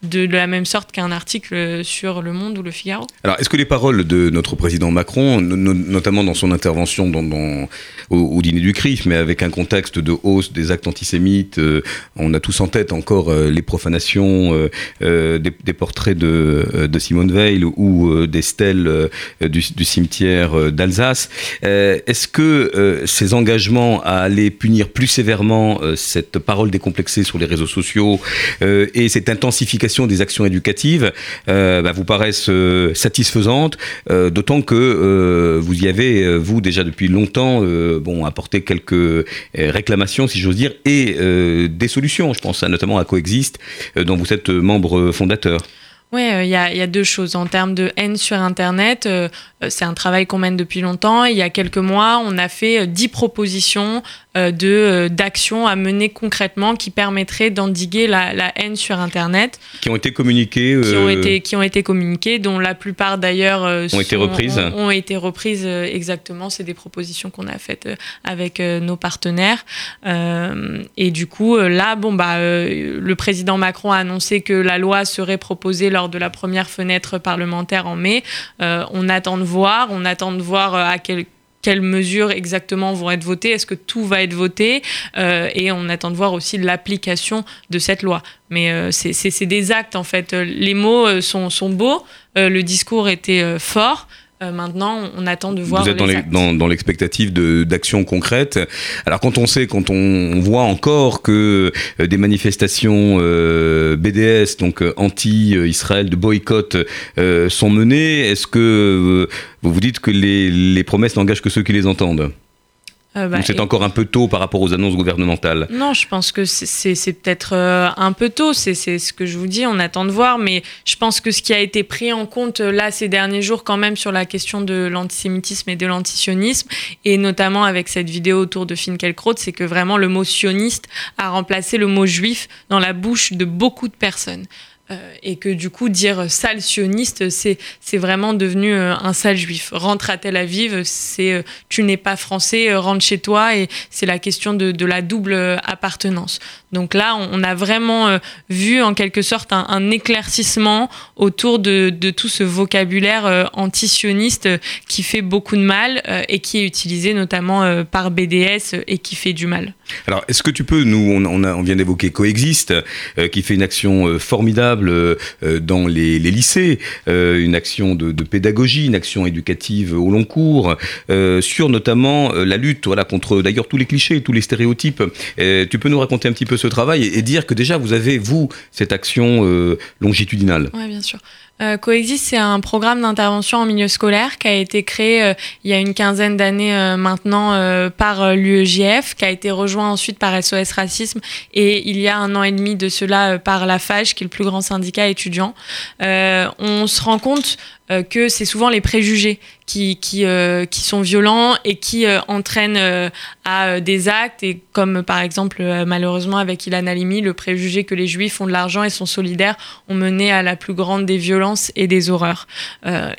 de, la même sorte qu'un article sur Le Monde ou Le Figaro. Alors, est-ce que les paroles de notre président Macron, no- no- notamment dans son intervention au, dîner du CRIF, mais avec un contexte de hausse des actes antisémites, euh, on a tous en tête encore euh, les profanations, euh, des, portraits de, Simone Veil ou des stèles du, cimetière d'Alsace. Est-ce que ces engagements à aller punir plus sévèrement cette parole décomplexée sur les réseaux sociaux et cette intensification des actions éducatives euh, bah, vous paraissent euh, satisfaisantes, euh, d'autant que vous y avez, vous, déjà depuis longtemps, bon, apporté quelques réclamations, si j'ose dire, et des solutions. Je pense à, notamment à Coexiste, euh, dont vous êtes membre fondateur. Oui, il y, a, y a deux choses. En termes de haine sur Internet, c'est un travail qu'on mène depuis longtemps. Il y a quelques mois, on a fait 10 propositions de, euh, d'actions à mener concrètement qui permettraient d'endiguer la, la haine sur Internet, Qui ont été communiqués. qui, ont euh, été, qui ont été communiquées, dont la plupart d'ailleurs euh, Ont été reprises. Ont, ont été reprises euh, exactement. C'est des propositions qu'on a faites euh, avec euh, nos partenaires. Euh, et du coup, euh, là, bon, bah, euh, le président Macron a annoncé que la loi serait proposée lors de la première fenêtre parlementaire en mai. Euh, on attend de voir, on attend de voir euh, à quel quelles mesures exactement vont être votées, est-ce que tout va être voté, Euh, et on attend de voir aussi l'application de cette loi. Mais euh, c'est- des actes en fait. Euh, Les mots euh, sont, sont beaux, euh, le discours était euh, fort. Euh, maintenant, on attend de voir Vous êtes dans l'expectative de- d'actions concrètes. Alors quand on sait, quand on, on voit encore que euh, des manifestations euh, BDS, donc euh, anti-Israël, de boycott, euh, sont menées, est-ce que euh, vous vous dites que les, les promesses n'engagent que ceux qui les entendent? Euh, bah, c'est et- encore un peu tôt par rapport aux annonces gouvernementales Non, je pense que c'est- peut-être euh, un peu tôt, c'est c'est ce que je vous dis, on attend de voir, mais je pense que ce qui a été pris en compte euh, là ces derniers jours quand même sur la question de l'antisémitisme et de l'antisionisme, et notamment avec cette vidéo autour de Finkielkraut, c'est que vraiment le mot sioniste a remplacé le mot juif dans la bouche de beaucoup de personnes. Euh, et que du coup dire sale sioniste c'est vraiment devenu euh, un sale juif. Rentre à Tel Aviv c'est euh, tu n'es pas français rentre chez toi et c'est la question de, de la double appartenance. Donc là on, a vraiment vu en quelque sorte un, éclaircissement autour de, de tout ce vocabulaire antisioniste qui fait beaucoup de mal et qui est utilisé notamment par BDS et qui fait du mal. Alors, est-ce que tu peux, nous, on, vient d'évoquer Coexiste, qui fait une action formidable euh, dans les, lycées, euh, une action de, pédagogie, une action éducative au long cours, euh, sur notamment la lutte voilà, contre d'ailleurs tous les clichés, tous les stéréotypes. Tu peux nous raconter un petit peu ce travail et, dire que déjà, vous avez, vous, cette action longitudinale? Oui, bien sûr. Euh, Coexiste, c'est un programme d'intervention en milieu scolaire qui a été créé euh, il y a une quinzaine d'années euh, maintenant euh, par euh, l'UEJF, qui a été rejoint ensuite par SOS Racisme et il y a un an et demi de cela euh, par la FAGE, qui est le plus grand syndicat étudiant. On se rend compte euh, que c'est souvent les préjugés qui, qui, euh, qui sont violents et qui euh, entraînent à des actes, et comme par exemple malheureusement avec Ilan Halimi, le préjugé que les juifs ont de l'argent et sont solidaires ont mené à la plus grande des violences et des horreurs.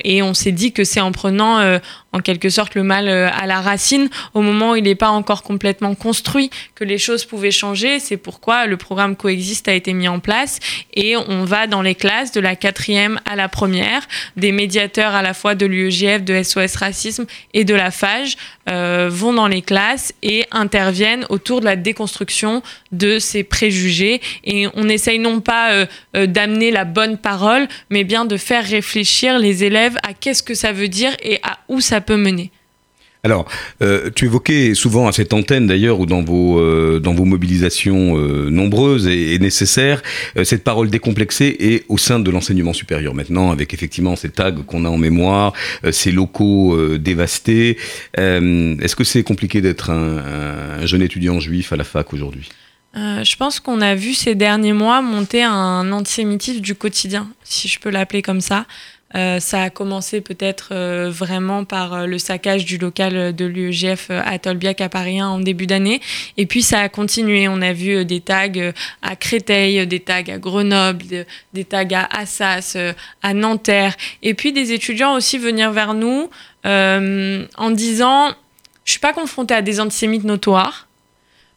Et on s'est dit que c'est en prenant en quelque sorte le mal à la racine, au moment où il n'est pas encore complètement construit, que les choses pouvaient changer. C'est pourquoi le programme Coexiste a été mis en place et on va dans les classes de la quatrième à la première, des médiateurs à la fois de l'UEGF, de SOS Racisme et de la FAGE euh, vont dans les classes et interviennent autour de la déconstruction de ces préjugés. Et on essaye non pas euh, euh, d'amener la bonne parole, mais bien de faire réfléchir les élèves à qu'est-ce que ça veut dire et à où ça peut mener. Alors, euh, tu évoquais souvent à cette antenne d'ailleurs, ou dans vos, euh, dans vos mobilisations euh, nombreuses et, et nécessaires, euh, cette parole décomplexée est au sein de l'enseignement supérieur maintenant, avec effectivement ces tags qu'on a en mémoire, euh, ces locaux euh, dévastés. Est-ce que c'est compliqué d'être un, un jeune étudiant juif à la fac aujourd'hui? Je pense qu'on a vu ces derniers mois monter un antisémitisme du quotidien, si je peux l'appeler comme ça. Euh, ça a commencé peut-être euh, vraiment par euh, le saccage du local de l'UEGF à Tolbiac à Paris 1 en début d'année. Et puis ça a continué. On a vu des tags à Créteil, des tags à Grenoble, de- des tags à Assas, à Nanterre. Et puis des étudiants aussi venir vers nous en disant Je suis pas confrontée à des antisémites notoires,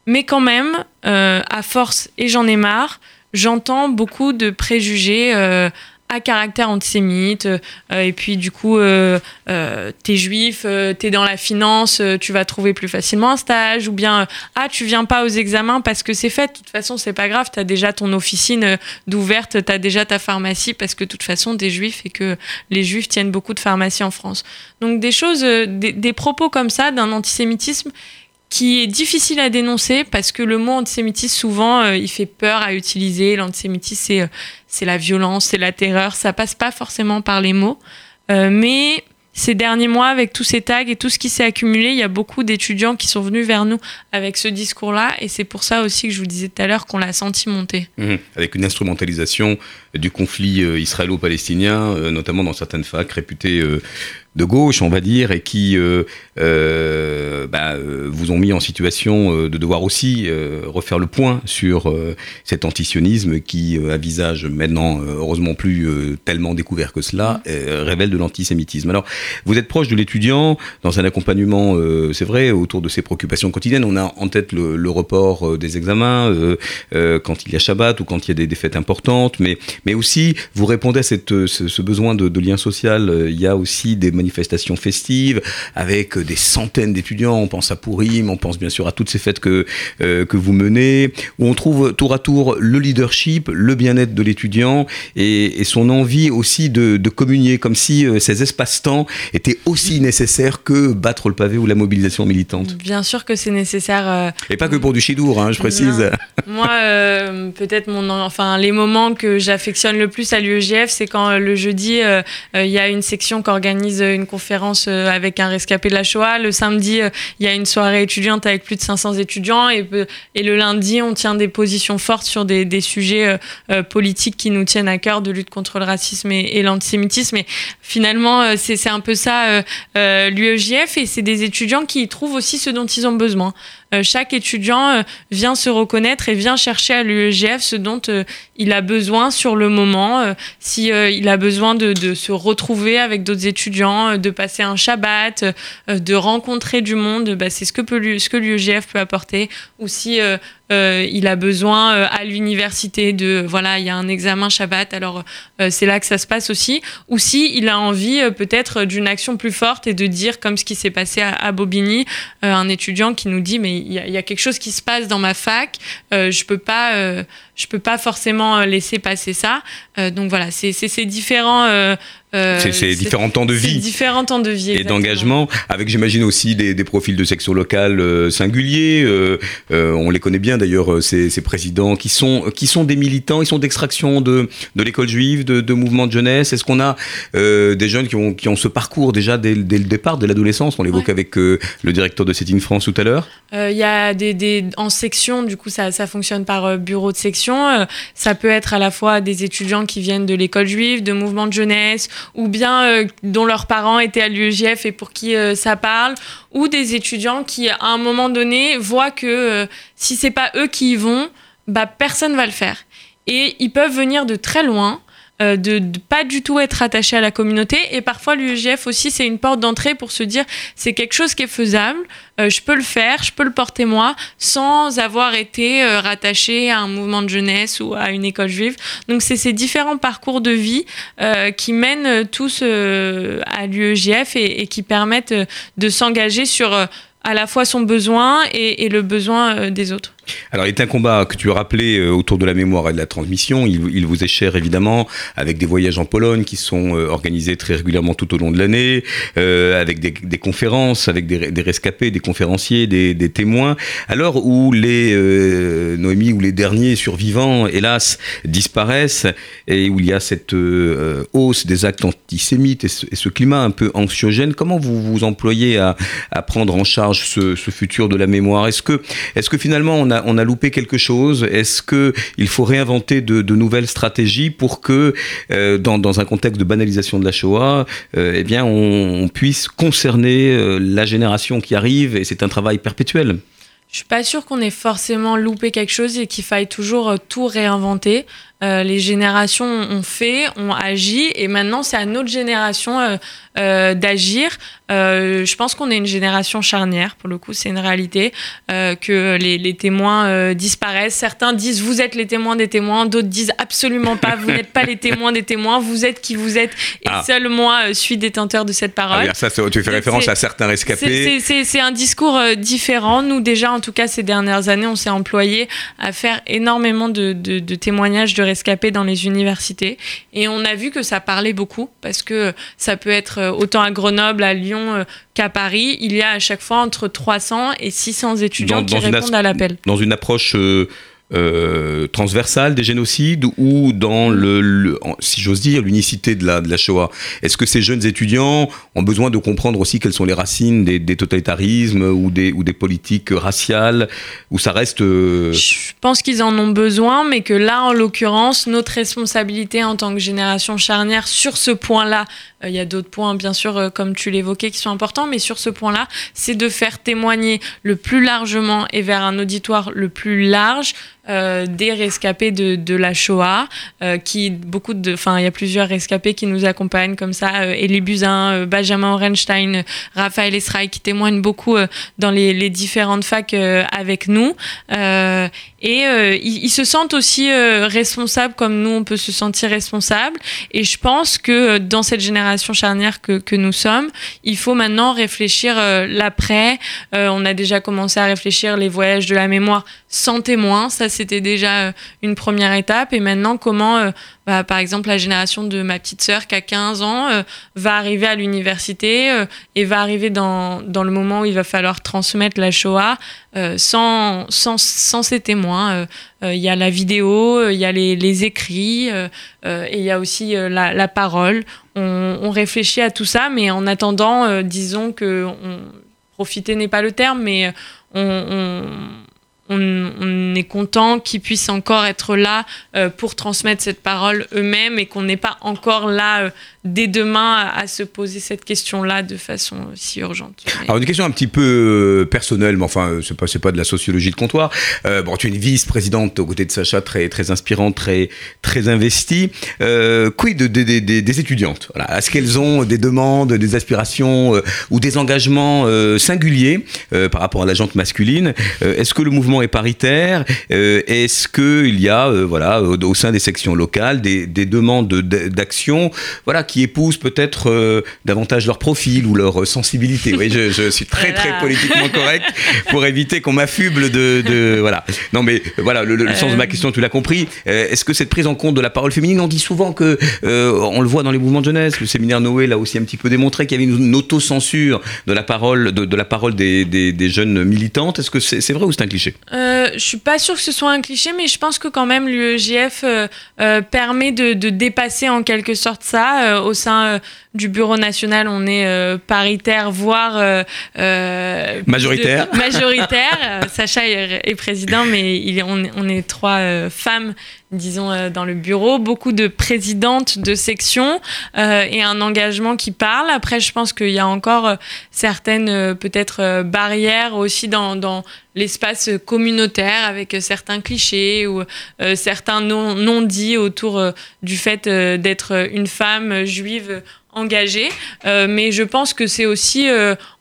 mais quand même, à force, et j'en ai marre, j'entends beaucoup de préjugés à caractère antisémite. euh, et puis, du coup, euh, euh, t'es juif, t'es dans la finance, tu vas trouver plus facilement un stage. Ou bien, ah, tu viens pas aux examens parce que c'est fait. De toute façon, c'est pas grave. T'as déjà ton officine d'ouverte, t'as déjà ta pharmacie parce que de toute façon, t'es juif et que les juifs tiennent beaucoup de pharmacies en France. Donc, des choses, des propos comme ça d'un antisémitisme qui est difficile à dénoncer parce que le mot antisémitisme, souvent, euh, il fait peur à utiliser. L'antisémitisme, c'est, euh, c'est la violence, c'est la terreur. Ça passe pas forcément par les mots. Euh, mais ces derniers mois, avec tous ces tags et tout ce qui s'est accumulé, il y a beaucoup d'étudiants qui sont venus vers nous avec ce discours-là. Et c'est pour ça aussi que je vous disais tout à l'heure qu'on l'a senti monter. Mhm. Avec une instrumentalisation du conflit israélo-palestinien, notamment dans certaines facs réputées de gauche, on va dire, et qui euh, euh, bah, euh, vous ont mis en situation euh, de devoir aussi euh, refaire le point sur cet antisionisme qui, à visage maintenant heureusement plus tellement découvert que cela, euh, révèle de l'antisémitisme. Alors, vous êtes proche de l'étudiant dans un accompagnement, c'est vrai, autour de ses préoccupations quotidiennes. On a en tête le, le report des examens quand il y a Shabbat ou quand il y a des, des fêtes importantes, mais, mais aussi vous répondez à cette, ce, ce besoin de, de lien social. Il y a aussi des manifestations festives avec euh, des centaines d'étudiants. On pense à Pourim, on pense bien sûr à toutes ces fêtes que, euh, que vous menez, où on trouve tour à tour le leadership, le bien-être de l'étudiant et, et son envie aussi de, de communier, comme si euh, ces espaces-temps étaient aussi nécessaires que battre le pavé ou la mobilisation militante. Bien sûr que c'est nécessaire. euh, Et pas que pour du chidour, hein, je précise. Non. Moi, peut-être mon, enfin, les moments que j'affectionne le plus à l'UEGF, c'est quand le jeudi, il y a une section qui organise euh, une conférence euh, avec un rescapé de la Shoah. Le samedi, euh, il y a une soirée étudiante avec plus de 500 étudiants. Et, peu- et le lundi, on tient des positions fortes sur des, sujets euh, euh, politiques qui nous tiennent à cœur, de lutte contre le racisme et, et l'antisémitisme. Et finalement, euh, c'est un peu ça, euh, euh, l'UEJF. Et c'est des étudiants qui trouvent aussi ce dont ils ont besoin. Euh, chaque étudiant euh, vient se reconnaître et vient chercher à l'UEGF ce dont euh, il a besoin sur le moment. Si il a besoin de, de se retrouver avec d'autres étudiants, de passer un Shabbat, de rencontrer du monde, bah, c'est ce que peut l'UEGF peut apporter. Ou si euh, il a besoin euh, à l'université de voilà, il y a un examen Shabbat, alors euh, c'est là que ça se passe aussi. Ou si il a envie euh, peut-être d'une action plus forte et de dire comme ce qui s'est passé à, à Bobigny, euh, un étudiant qui nous dit mais il y, y a quelque chose qui se passe dans ma fac, euh, je peux pas je peux pas forcément laisser passer ça. Donc voilà, c'est ces différents C'est ces différents temps de vie. différents temps de vie et d'engagement, avec j'imagine aussi des, des profils de section locale euh, singuliers. euh, euh, on les connaît bien d'ailleurs, euh, ces, ces présidents qui sont, qui sont des militants, ils sont d'extraction de, de l'école juive, de, de mouvements de jeunesse. Est-ce qu'on a euh, des jeunes qui ont, qui ont ce parcours déjà dès, dès le départ, dès l'adolescence? On l'évoque avec euh, le directeur de Set in France tout à l'heure. Euh, Il y a des, des en section, du coup ça, ça fonctionne par euh, bureau de section. Euh, ça peut être à la fois des étudiants qui viennent de l'école juive, de mouvements de jeunesse, ou bien euh, dont leurs parents étaient à l'UEJF et pour qui euh, ça parle, ou des étudiants qui à un moment donné voient que euh, si c'est pas eux qui y vont, bah personne va le faire. Et ils peuvent venir de très loin. Euh, de, de pas du tout être attaché à la communauté et parfois l'UEJF aussi c'est une porte d'entrée pour se dire c'est quelque chose qui est faisable euh, je peux le faire, je peux le porter moi, sans avoir été euh, rattaché à un mouvement de jeunesse ou à une école juive. Donc c'est ces différents parcours de vie euh, qui mènent euh, tous à l'UEJF et, et qui permettent de s'engager sur à la fois son besoin et, et le besoin des autres. Alors, il est un combat que tu as rappelé euh, autour de la mémoire et de la transmission. Il, vous est cher, évidemment, avec des voyages en Pologne qui sont euh, organisés très régulièrement tout au long de l'année, euh, avec des, conférences, avec des, rescapés, des conférenciers, des, témoins. Alors où les Noémie, où les derniers survivants, hélas, disparaissent et où il y a cette hausse des actes antisémites et ce, ce climat un peu anxiogène, comment vous vous employez à, prendre en charge ce, ce futur de la mémoire? Est-ce que, est-ce que finalement on a, on a loupé quelque chose Est-ce que il faut réinventer de, nouvelles stratégies pour que, euh, dans, un contexte de banalisation de la Shoah, euh, eh bien, on, puisse concerner euh, la génération qui arrive et c'est un travail perpétuel? Je suis pas sûre qu'on ait forcément loupé quelque chose et qu'il faille toujours tout réinventer. Euh, les générations ont fait, ont agi, et maintenant c'est à notre génération euh, euh, d'agir. Je pense qu'on est une génération charnière, pour le coup, c'est une réalité, que les, les témoins disparaissent. Certains disent vous êtes les témoins des témoins, d'autres disent absolument pas, vous n'êtes pas les témoins des témoins, vous êtes qui vous êtes, et Ah. seul moi suis détenteur de cette Ah parole. oui, ça, tu fais référence à certains rescapés. c'est- un discours différent. Nous, déjà, en tout cas, ces dernières années, on s'est employé à faire énormément de, de- de témoignages de rescapés dans les universités. Et on a vu que ça parlait beaucoup, parce que ça peut être euh, autant à Grenoble, à Lyon euh, qu'à Paris. Il y a à chaque fois entre 300 et 600 étudiants Dans- qui dans répondent à l'appel. Dans une approche euh, euh, transversale des génocides ou dans le, si j'ose dire, l'unicité de la, de la Shoah? Est-ce que ces jeunes étudiants ont besoin de comprendre aussi quelles sont les racines des, totalitarismes ou des, ou des politiques raciales Ou ça reste. euh, Je pense qu'ils en ont besoin, mais que là, en l'occurrence, notre responsabilité en tant que génération charnière sur ce point-là, il y a d'autres points, bien sûr, euh, comme tu l'évoquais, qui sont importants, mais sur ce point-là, c'est de faire témoigner le plus largement et vers un auditoire le plus large euh, des rescapés de, la Shoah, euh, qui beaucoup de, enfin, il y a plusieurs rescapés qui nous accompagnent comme ça, euh, Elie Buzyn, euh, Benjamin Orenstein, euh, Raphaël Esraï, qui témoignent beaucoup euh, dans les, différentes facs euh, avec nous. Euh, et euh, ils, ils se sentent aussi euh, responsables comme nous, on peut se sentir responsable. Et je pense que euh, dans cette génération charnière que, nous sommes, il faut maintenant réfléchir euh, l'après. Euh, on a déjà commencé à réfléchir les voyages de la mémoire sans témoin. Ça, c'était déjà euh, une première étape. Et maintenant, comment, euh, bah, par exemple, la génération de ma petite sœur qui a 15 ans euh, va arriver à l'université et va arriver dans, dans le moment où il va falloir transmettre la Shoah sans, sans, sans témoins. Il y a la vidéo, il y a les, écrits et il y a aussi la, parole. On, réfléchit à tout ça, mais en attendant, disons que profiter n'est pas le terme, mais on, on- est content qu'ils puissent encore être là euh, pour transmettre cette parole eux-mêmes et qu'on n'est pas encore là euh, dès demain à, se poser cette question-là de façon euh, si urgente. Alors une question un petit peu personnelle, mais enfin c'est pas pas de la sociologie de comptoir. Bon, tu es une vice-présidente aux côtés de Sacha, très très inspirante, très très investie. Quid de- des- étudiantes? Voilà. Est-ce qu'elles ont des demandes, des aspirations ou des engagements singuliers par rapport à la jante masculine? Est-ce que le mouvement est paritaire Euh, Est-ce que il y a euh, voilà au, au sein des sections locales des, des demandes de- d'action voilà qui épousent peut-être euh, davantage leur profil ou leur euh, sensibilité? Oui, je, je suis très très politiquement correct pour éviter qu'on m'affuble de, de voilà. Non mais euh, voilà le, sens de ma Euh. question tu l'as compris. Euh, Est-ce que cette prise en compte de la parole féminine, on dit souvent que euh, on le voit dans les mouvements de jeunesse. Le séminaire Noé l'a aussi un petit peu démontré qu'il y avait une, une autocensure de la parole de, de la parole des, des, des jeunes militantes. Est-ce que c'est c'est vrai ou c'est un cliché? Euh, je suis pas sûre que ce soit un cliché, mais je pense que quand même l'UEJF euh, euh, permet de, de dépasser en quelque sorte ça. Euh, au sein euh, du Bureau national, on est euh, paritaire, voire euh, euh, Majoritaire. de- majoritaire. Sacha est, est président, mais il on, est- on est trois femmes, disons, euh, dans le bureau. Beaucoup de présidentes de sections euh, et un engagement qui parle. Après, je pense qu'il y a encore euh, certaines peut-être barrières aussi dans, dans l'espace communautaire avec certains clichés ou certains non- non-dits autour du fait d'être une femme juive engagée. Mais je pense que c'est aussi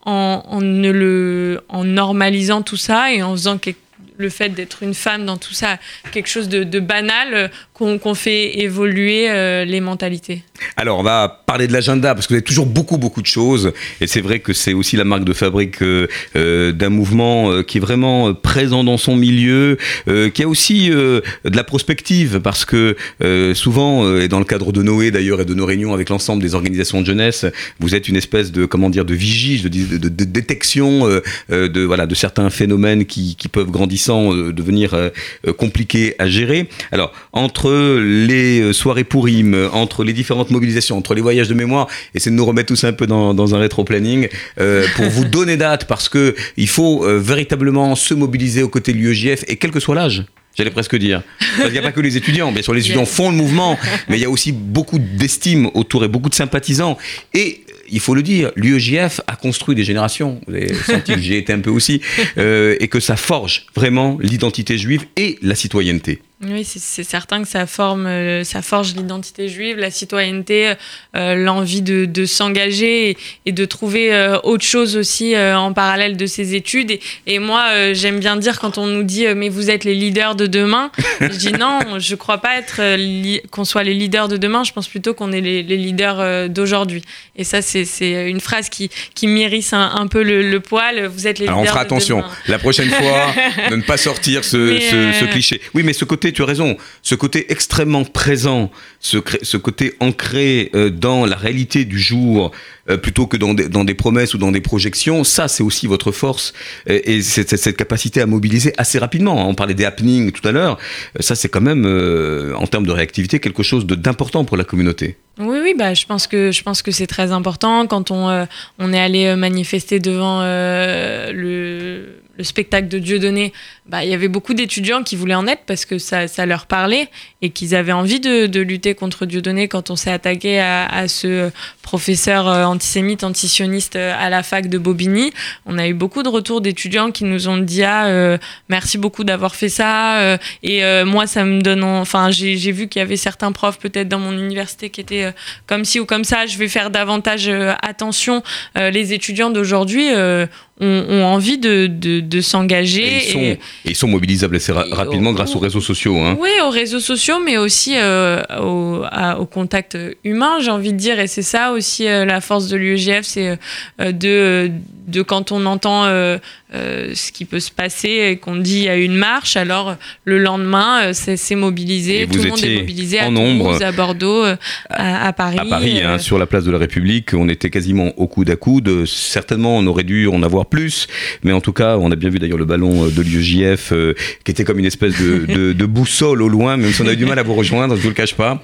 en, en normalisant tout ça et en faisant quelque- le fait d'être une femme dans tout ça quelque chose de, banal euh, qu'on fait évoluer euh, les mentalités. Alors, on va parler de l'agenda parce que vous avez toujours beaucoup, beaucoup de choses. Et c'est vrai que c'est aussi la marque de fabrique euh, euh, d'un mouvement qui est vraiment présent dans son milieu, qui a aussi de la prospective parce que souvent, et dans le cadre de Noé d'ailleurs et de nos réunions avec l'ensemble des organisations de jeunesse, vous êtes une espèce de, comment dire, de vigie, de, de, détection de, voilà, de certains phénomènes qui, qui peuvent grandissant devenir compliqués à gérer. Alors, entre les euh, soirées Pourim, euh, entre les différentes mobilisations, entre les voyages de mémoire, essayez de nous remettre tous un peu dans, dans un rétro-planning euh, pour vous donner date, parce que il faut euh, véritablement se mobiliser aux côtés de l'UEJF, et quel que soit l'âge. J'allais presque dire. Parce qu'il n'y a pas que les étudiants. Bien sûr, les étudiants font le mouvement, mais il y a aussi beaucoup d'estime autour et beaucoup de sympathisants. Et il faut le dire, l'UEJF a construit des générations. Vous avez senti que j'y ai été un peu aussi. euh, et que ça forge vraiment l'identité juive et la citoyenneté. Oui, c'est- certain que ça forme, euh, ça forge l'identité juive, la citoyenneté, euh, l'envie de, de s'engager et, et de trouver euh, autre chose aussi euh, en parallèle de ses études. Et, et moi, euh, j'aime bien dire quand on nous dit euh, mais vous êtes les leaders de demain, je dis non, je crois pas être euh, qu'on soit les leaders de demain. Je pense plutôt qu'on est les, les leaders euh, d'aujourd'hui. Et ça, c'est une phrase qui, qui m'irrisse un, un peu le, le poil. Vous êtes les Alors on fera de attention demain. la prochaine fois de ne pas sortir ce, Mais, ce- euh, ce cliché. Oui, mais ce côté, tu as raison, ce côté extrêmement présent, ce, côté ancré euh, dans la réalité du jour, euh, plutôt que dans des, dans des promesses ou dans des projections, ça c'est aussi votre force et cette capacité à mobiliser assez rapidement. On parlait des happenings tout à l'heure, Euh, ça c'est quand même euh, en termes de réactivité quelque chose d'important pour la communauté. Oui, oui, bah, je pense que je pense que c'est très important quand on on est allé manifester devant le, le spectacle de Dieudonné. Bah, il y avait beaucoup d'étudiants qui voulaient en être parce que ça, ça leur parlait et qu'ils avaient envie de, de lutter contre Dieudonné quand on s'est attaqué à, à ce professeur euh, antisémite, antisioniste euh, à la fac de Bobigny. On a eu beaucoup de retours d'étudiants qui nous ont dit ah euh, merci beaucoup d'avoir fait ça euh, et euh, moi ça me donne en- enfin j'ai vu qu'il y avait certains profs peut-être dans mon université qui étaient comme ci ou comme ça je vais faire davantage attention les étudiants d'aujourd'hui ont, ont envie de, de, de s'engager Et ils, sont, et- et ils sont mobilisables assez ra- rapidement au- grâce aux réseaux sociaux. Hein. oui, aux réseaux sociaux, mais aussi au, à- au contact humain, j'ai envie de dire. Et c'est ça aussi la force de l'UEGF, c'est euh, de, de quand on entend euh, euh, ce qui peut se passer et qu'on dit il y a une marche, alors le lendemain, euh, c'est mobilisé, tout le monde est mobilisé à nombre. À Bordeaux, à, à Paris. à Paris, hein, sur la place de la République, on était quasiment au coude à coude. Certainement, on aurait dû en avoir plus, mais en tout cas, on a bien vu d'ailleurs le ballon de l'UEJF euh, qui était comme une espèce de, de- de boussole au loin, même si on a eu du mal à vous rejoindre, je vous le cache pas.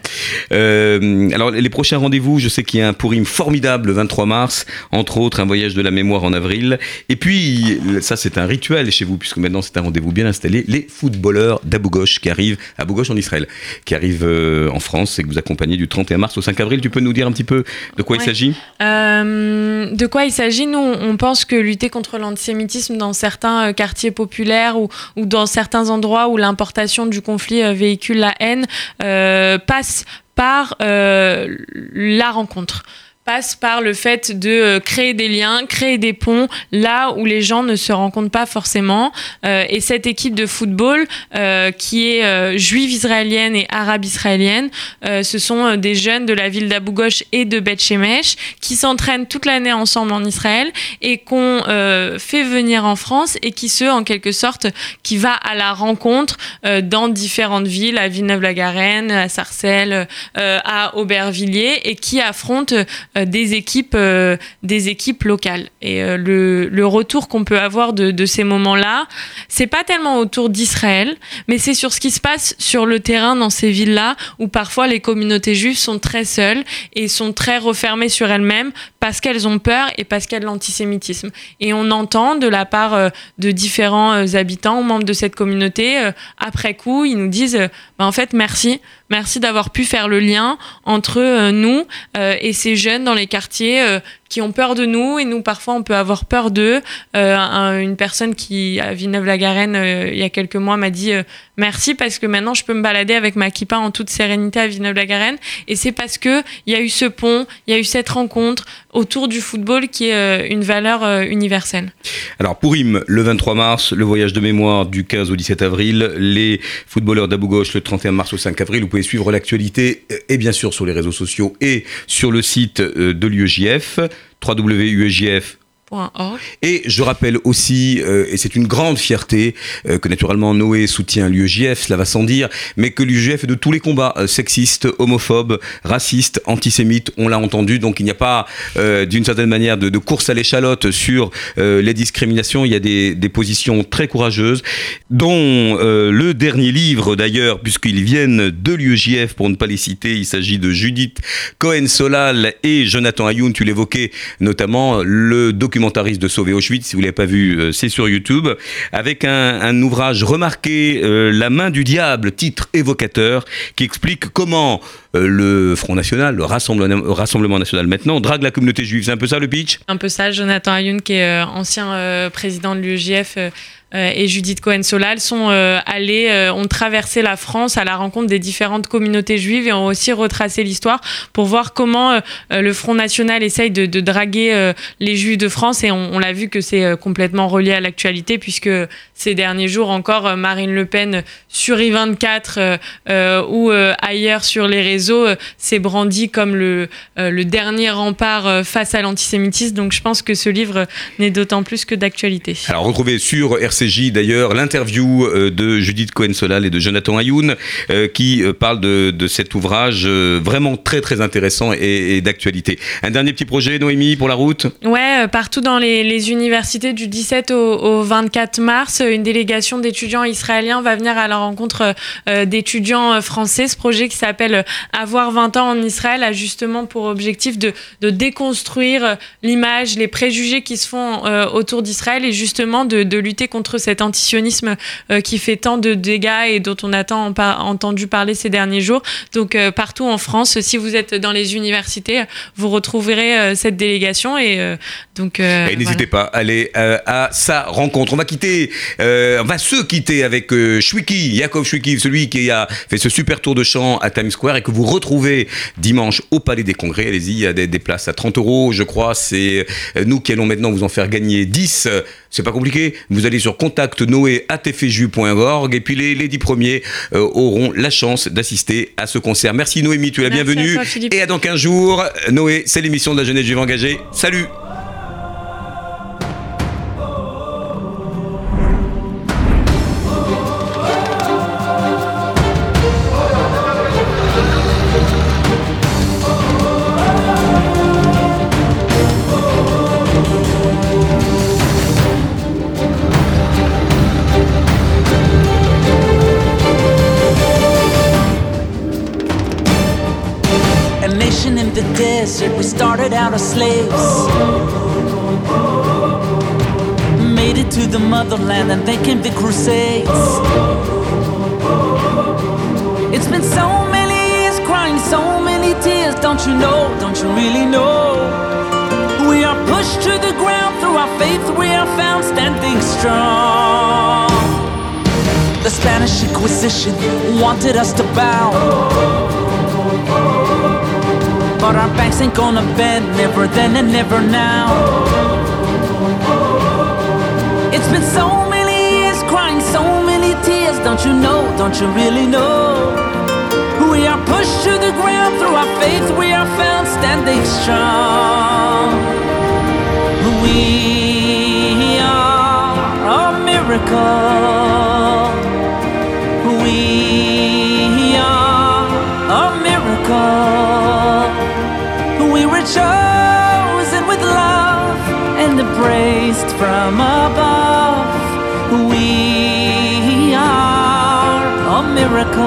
Alors, les prochains rendez-vous, je sais qu'il y a un pourim formidable le 23 mars, entre autres un voyage de la mémoire en avril, et puis ça c'est un rituel chez vous, puisque maintenant c'est un rendez-vous bien installé, les footballeurs d'Abu Ghosh qui arrivent, Abu Ghosh en Israël, qui arrivent euh, en France et que vous accompagnez du 31 mars au 5 avril. Tu peux nous dire un petit peu de quoi il s'agit? Euh, de quoi il s'agit? Nous, on pense que lutter contre l'antisémitisme dans certains euh, quartiers populaires ou, ou dans certains endroits où l'importation du conflit véhicule la haine euh, passe par la rencontre passe par le fait de euh, créer des liens, créer des ponts là où les gens ne se rencontrent pas forcément. Euh, et cette équipe de football, euh, qui est juive israélienne et arabe israélienne, ce sont des jeunes de la ville d'Abu Ghosh et de Beth Shemesh qui s'entraînent toute l'année ensemble en Israël et qu'on fait venir en France et qui se, en quelque sorte, qui va à la rencontre dans différentes villes, à Villeneuve-la-Garenne, à Sarcelles, à Aubervilliers et qui affrontent des équipes, euh, des équipes locales. Et euh, le, retour qu'on peut avoir de, ces moments-là, c'est pas tellement autour d'Israël, mais c'est sur ce qui se passe sur le terrain dans ces villes-là, où parfois les communautés juives sont très seules et sont très refermées sur elles-mêmes parce qu'elles ont peur et parce de l'antisémitisme. Et on entend de la part euh, de différents euh, habitants, membres de cette communauté, euh, après coup, ils nous disent, euh, Bah, en fait, merci, merci d'avoir pu faire le lien entre euh, nous euh, et ces jeunes dans les quartiers euh, qui ont peur de nous et nous parfois on peut avoir peur d'eux. Euh, un- une personne qui à Villeneuve-la-Garenne euh, il y a quelques mois m'a dit euh, merci parce que maintenant je peux me balader avec ma kippa en toute sérénité à Villeneuve-la-Garenne et c'est parce que il y a eu ce pont, il y a eu cette rencontre autour du football qui est euh, une valeur universelle. Alors Pourim, le 23 mars, le voyage de mémoire du 15 au 17 avril, les footballeurs d'Abu Ghosh le 31 mars au 5 avril. Vous pouvez suivre l'actualité et bien sûr sur les réseaux sociaux et sur le site de l'UEJF, www.uejf Point org. Et je rappelle aussi, euh, et c'est une grande fierté, euh, que naturellement Noé soutient l'UEJF, cela va sans dire, mais que l'UEJF est de tous les combats euh, sexistes, homophobes, racistes, antisémites, on l'a entendu, donc il n'y a pas euh, d'une certaine manière de, course à l'échalote sur les discriminations, il y a des, positions très courageuses, dont le dernier livre d'ailleurs, puisqu'ils viennent de l'UEJF, pour ne pas les citer, il s'agit de Judith Cohen-Solal et Jonathan Ayoun, tu l'évoquais notamment, le de Sauver Auschwitz, si vous ne l'avez pas vu, euh, c'est sur YouTube, avec un, ouvrage remarqué, euh, La main du diable, titre évocateur, qui explique comment le Front National, le Rassemblement, Rassemblement National maintenant, drague la communauté juive. C'est un peu ça le pitch? Un peu ça, Jonathan Ayoun, qui est euh, ancien euh, président de l'UEJF, euh, euh, et Judith Cohen-Solal sont euh, allés, euh, ont traversé la France à la rencontre des différentes communautés juives et ont aussi retracé l'histoire pour voir comment euh, euh, le Front National essaye de, draguer euh, les juifs de France. Et on, on l'a vu que c'est euh, complètement relié à l'actualité puisque ces derniers jours encore euh, Marine Le Pen sur I24 euh, euh, ou ailleurs sur les réseaux s'est brandi comme le, le dernier rempart face à l'antisémitisme donc je pense que ce livre n'est d'autant plus que d'actualité. Alors retrouvez sur RCJ d'ailleurs l'interview de Judith Cohen-Solal et de Jonathan Ayoun qui parlent de, de cet ouvrage vraiment très très intéressant et, et d'actualité. Un dernier petit projet, Noémie, pour la route? Ouais, partout dans les, les universités du 17 au, au 24 mars, une délégation d'étudiants israéliens va venir à la rencontre euh, d'étudiants euh, français. Ce projet qui s'appelle euh, Avoir 20 ans en Israël a justement pour objectif de, de déconstruire l'image, les préjugés qui se font autour d'Israël et justement de, de lutter contre cet antisionisme qui fait tant de dégâts et dont on a tant entendu parler ces derniers jours. Donc partout en France, si vous êtes dans les universités, vous retrouverez cette délégation et donc Et n'hésitez pas, allez à sa rencontre. On va quitter, on va se quitter avec euh, Shwiki, Yakov Shwiki, celui qui a fait ce super tour de chant à Times Square et que vous retrouvez dimanche au Palais des Congrès. Allez-y, il y a des, des places à 30 euros, je crois. C'est euh, nous qui allons maintenant vous en faire gagner 10. Euh, C'est pas compliqué. Vous allez sur contactnoé.org et puis les, les 10 premiers euh, auront la chance d'assister à ce concert. Merci Noémie, tu es la à bienvenue. toi, et à dans 15 jours. Noé, c'est l'émission de la jeunesse juive engagée. Salut the motherland, and then came the Crusades. It's been so many years crying, so many tears. Don't you know? Don't you really know? We are pushed to the ground through our faith, we are found standing strong. The Spanish Inquisition wanted us to bow. But our backs ain't gonna bend, never then and never now. It's been so many years crying, so many tears. Don't you know? Don't you really know? We are pushed to the ground through our faith, we are found standing strong. We are a miracle. We are a miracle. We with love embraced from above. We are a miracle.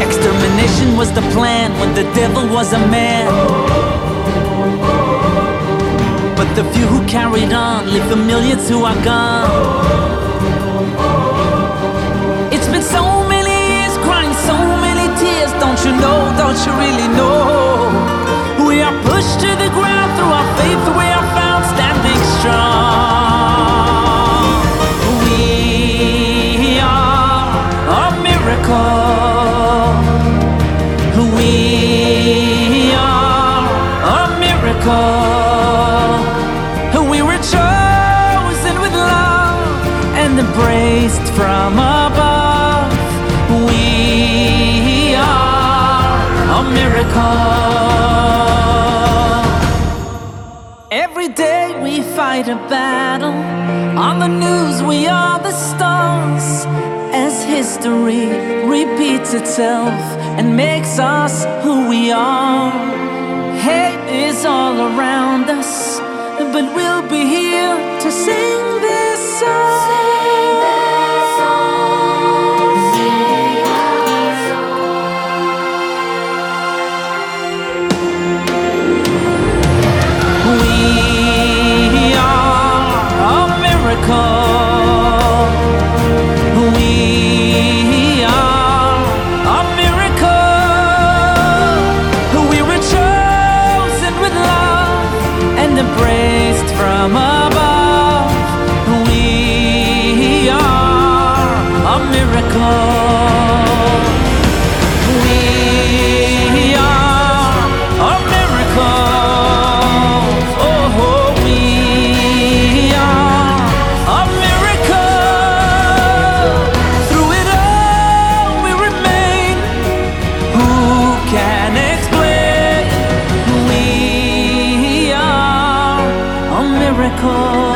Extermination was the plan when the devil was a man. But the few who carried on leave the millions who are gone. Don't you know? Don't you really know? We are pushed to the ground through our faith. We are found standing strong. We are a miracle. We are a miracle. We were chosen with love and embraced from above. Miracle. Every day we fight a battle. On the news, we are the stars. As history repeats itself and makes us who we are. Hate is all around us, but we'll be here to sing this song. We are a miracle. We were chosen with love and embraced from above. We are a miracle. call.